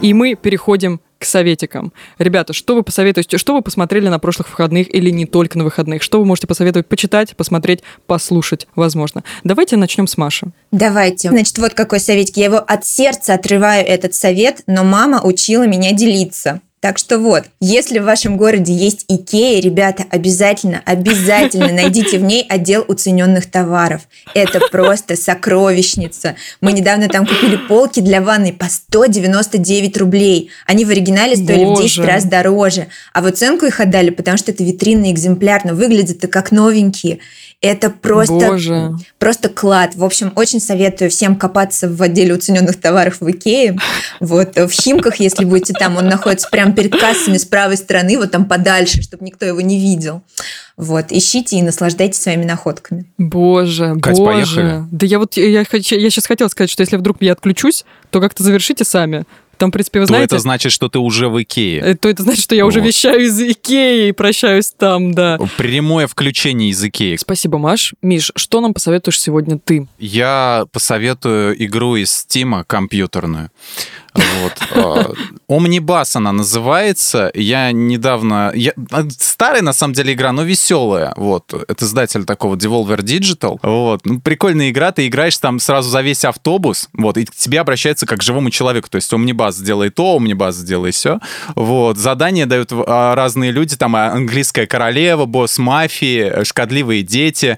И мы переходим к советикам. Ребята, что вы посоветуете, что вы посмотрели на прошлых выходных или не только на выходных? Что вы можете посоветовать почитать, посмотреть, послушать, возможно? Давайте начнем с Маши. Давайте. Значит, вот какой советик. Я его от сердца отрываю, этот совет, но мама учила меня делиться. Так что вот, если в вашем городе есть Икея, ребята, обязательно, обязательно найдите в ней отдел уцененных товаров. Это просто сокровищница. Мы недавно там купили полки для ванной по 199 рублей. Они в оригинале стоили Боже. в 10 раз дороже. А в оценку их отдали, потому что это витринный экземпляр, но выглядят как новенькие. Это просто, Боже. просто клад. В общем, очень советую всем копаться в отделе уцененных товаров в Икее. Вот, в Химках, если будете там, он находится прямо перед кассами с правой стороны, вот там подальше, чтобы никто его не видел. Вот, ищите и наслаждайтесь своими находками. Боже, Кать, боже. Поехали. Да я вот, я, я, я сейчас хотела сказать, что если вдруг я отключусь, то как-то завершите сами. Там, в принципе, вы знаете... То это значит, что ты уже в Икее. Э, то это значит, что я вот. уже вещаю из Икеи и прощаюсь там, да. Прямое включение из Икеи. Спасибо, Маш. Миш, что нам посоветуешь сегодня ты? Я посоветую игру из Стима компьютерную. Вот. А, Омнибас она называется. Я недавно... Я... А, старая, на самом деле, игра, но веселая. Вот. Это издатель такого Devolver Digital. Вот. Ну, прикольная игра. Ты играешь там сразу за весь автобус, вот, и к тебе обращаются как к живому человеку. То есть Омнибас сделай то, Омнибас сделай все. Вот. Задания дают а, разные люди. Там английская королева, босс мафии, шкодливые дети,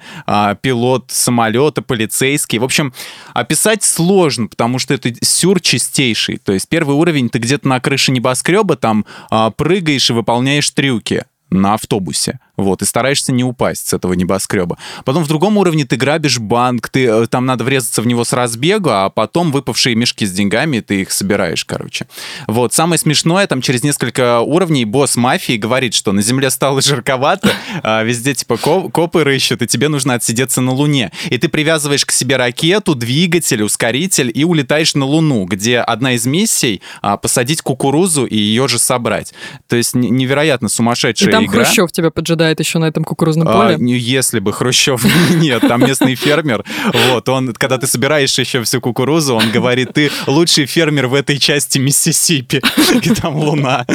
пилот самолета, полицейский. В общем, описать сложно, потому что это сюр чистейший. То есть первый уровень ты где-то на крыше небоскреба там а, прыгаешь и выполняешь трюки на автобусе вот, и стараешься не упасть с этого небоскреба. Потом в другом уровне ты грабишь банк, ты, э, там надо врезаться в него с разбегу, а потом выпавшие мешки с деньгами, ты их собираешь, короче. Вот, самое смешное, там через несколько уровней босс мафии говорит, что на земле стало жарковато, а везде типа копы рыщут, и тебе нужно отсидеться на Луне. И ты привязываешь к себе ракету, двигатель, ускоритель и улетаешь на Луну, где одна из миссий а, посадить кукурузу и ее же собрать. То есть невероятно сумасшедшая игра. И там игра. Хрущев тебя поджидает страдает еще на этом кукурузном поле? А, если бы Хрущев нет, там местный фермер, вот, он, когда ты собираешь еще всю кукурузу, он говорит, ты лучший фермер в этой части Миссисипи, и там луна.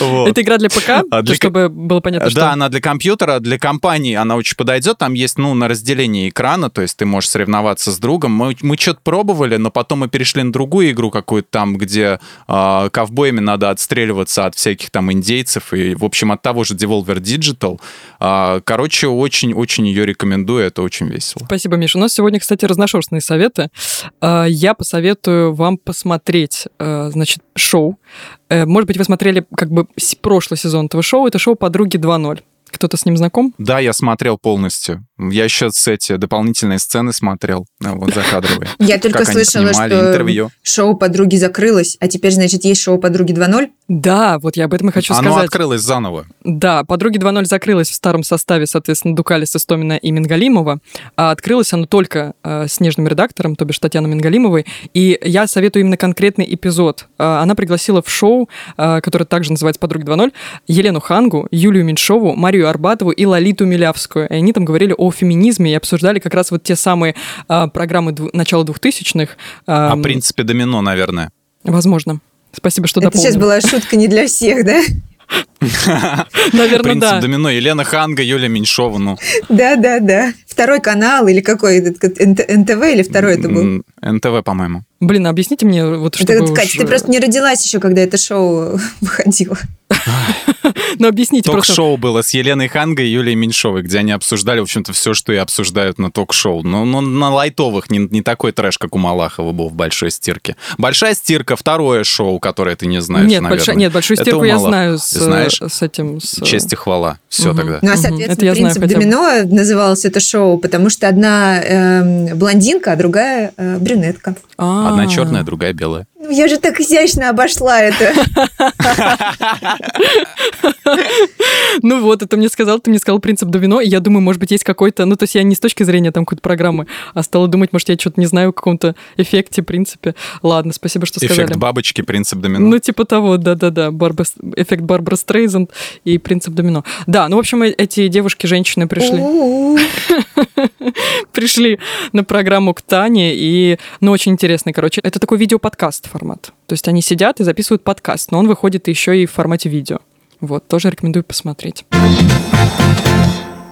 Вот. Это игра для ПК, а для... чтобы было понятно, что... Да, она для компьютера, для компании она очень подойдет. Там есть, ну, на разделение экрана, то есть ты можешь соревноваться с другом. Мы, мы что-то пробовали, но потом мы перешли на другую игру какую-то там, где э, ковбоями надо отстреливаться от всяких там индейцев и, в общем, от того же Devolver Digital. Э, короче, очень-очень ее рекомендую, это очень весело. Спасибо, Миша. У нас сегодня, кстати, разношерстные советы. Э, я посоветую вам посмотреть, э, значит, шоу может быть, вы смотрели как бы прошлый сезон этого шоу. Это шоу «Подруги 2.0». Кто-то с ним знаком? Да, я смотрел полностью. Я еще с эти дополнительные сцены смотрел, а, вот закадровые. Я только слышала, что шоу «Подруги» закрылось, а теперь, значит, есть шоу «Подруги 2.0»? Да, вот я об этом и хочу сказать. Оно открылось заново. Да, «Подруги 2.0» закрылось в старом составе, соответственно, Дукалиса, Стомина и Мингалимова, а открылось оно только э, с нежным редактором, то бишь Татьяной Мингалимовой, и я советую именно конкретный эпизод. Э, она пригласила в шоу, э, которое также называется «Подруги 2.0», Елену Хангу, Юлию Меньшову, Марию Арбатову и Лолиту Милявскую. И они там говорили о феминизме и обсуждали как раз вот те самые э, программы дв- начала двухтысячных. Э, о принципе домино, наверное. Возможно. Спасибо, что Это дополнил. сейчас была шутка не для всех, да? Наверное, Принцип да. домино. Елена Ханга, Юля Меньшова, ну. Да, да, да. Второй канал или какой? НТВ или второй это был? НТВ, по-моему. Блин, объясните мне, вот что. Катя, ты просто не родилась еще, когда это шоу выходило. Ну, объясните. Ток-шоу было с Еленой Хангой и Юлией Меньшовой, где они обсуждали, в общем-то, все, что и обсуждают на ток-шоу. Но, но на лайтовых, не, не такой трэш, как у Малахова был в «Большой стирке». «Большая стирка» — второе шоу, которое ты не знаешь, Нет, наверное. Большая, нет «Большую стирку» я знаю с, Знаешь? с этим... С... Честь и хвала. Все угу. тогда. Ну, а, соответственно, это я «Принцип знаю, домино» называлось это шоу, потому что одна э, блондинка, а другая э, брюнетка. А-а-а. Одна черная, другая белая. Я же так изящно обошла это. Ну вот, это мне сказал, ты мне сказал принцип домино, и я думаю, может быть, есть какой-то, ну то есть я не с точки зрения там какой-то программы, а стала думать, может, я что-то не знаю о каком-то эффекте, принципе. Ладно, спасибо, что сказали. Эффект бабочки, принцип домино. Ну, типа того, да-да-да, эффект Барбара Стрейзенд и принцип домино. Да, ну, в общем, э- эти девушки, женщины пришли. Пришли на программу к Тане, и, ну, очень интересный, короче, это такой видеоподкаст формат. То есть они сидят и записывают подкаст, но он выходит еще и в формате видео. Вот, тоже рекомендую посмотреть.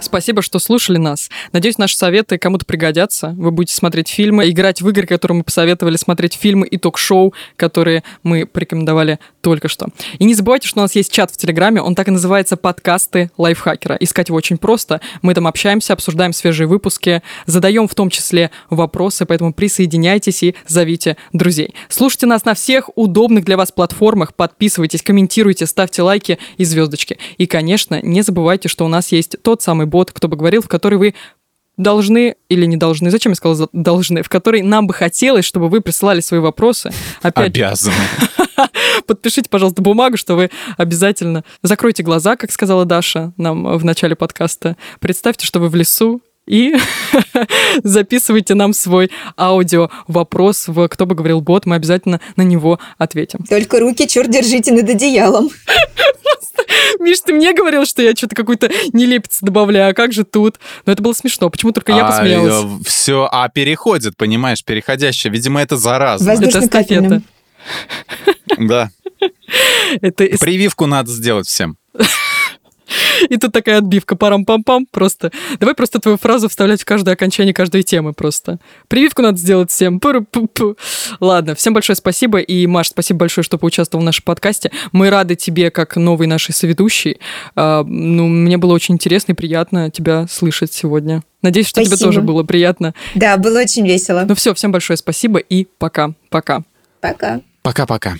Спасибо, что слушали нас. Надеюсь, наши советы кому-то пригодятся. Вы будете смотреть фильмы, играть в игры, которые мы посоветовали, смотреть фильмы и ток-шоу, которые мы порекомендовали только что. И не забывайте, что у нас есть чат в Телеграме, он так и называется «Подкасты лайфхакера». Искать его очень просто. Мы там общаемся, обсуждаем свежие выпуски, задаем в том числе вопросы, поэтому присоединяйтесь и зовите друзей. Слушайте нас на всех удобных для вас платформах, подписывайтесь, комментируйте, ставьте лайки и звездочки. И, конечно, не забывайте, что у нас есть тот самый бот, кто бы говорил, в который вы должны или не должны, зачем я сказала за- должны, в который нам бы хотелось, чтобы вы присылали свои вопросы. Опять Обязаны. подпишите, пожалуйста, бумагу, что вы обязательно закройте глаза, как сказала Даша нам в начале подкаста. Представьте, что вы в лесу, и записывайте нам свой аудио вопрос в «Кто бы говорил бот», мы обязательно на него ответим. Только руки, черт, держите над одеялом. Миш, ты мне говорил, что я что-то какую-то нелепицу добавляю, а как же тут? Но это было смешно, почему только я посмеялась? все, а переходит, понимаешь, переходящее. Видимо, это. Воздушно- Это эстафета. Да. Это Прививку надо сделать всем. И тут такая отбивка, парам-пам-пам, просто. Давай просто твою фразу вставлять в каждое окончание каждой темы просто. Прививку надо сделать всем. Пу-ру-пу-пу. Ладно, всем большое спасибо. И, Маш, спасибо большое, что поучаствовал в нашем подкасте. Мы рады тебе, как новой нашей соведущей. А, ну, мне было очень интересно и приятно тебя слышать сегодня. Надеюсь, что тебе Спасибо. тоже было приятно. Да, было очень весело. Ну все, всем большое спасибо и пока. Пока. Пока. Пока-пока.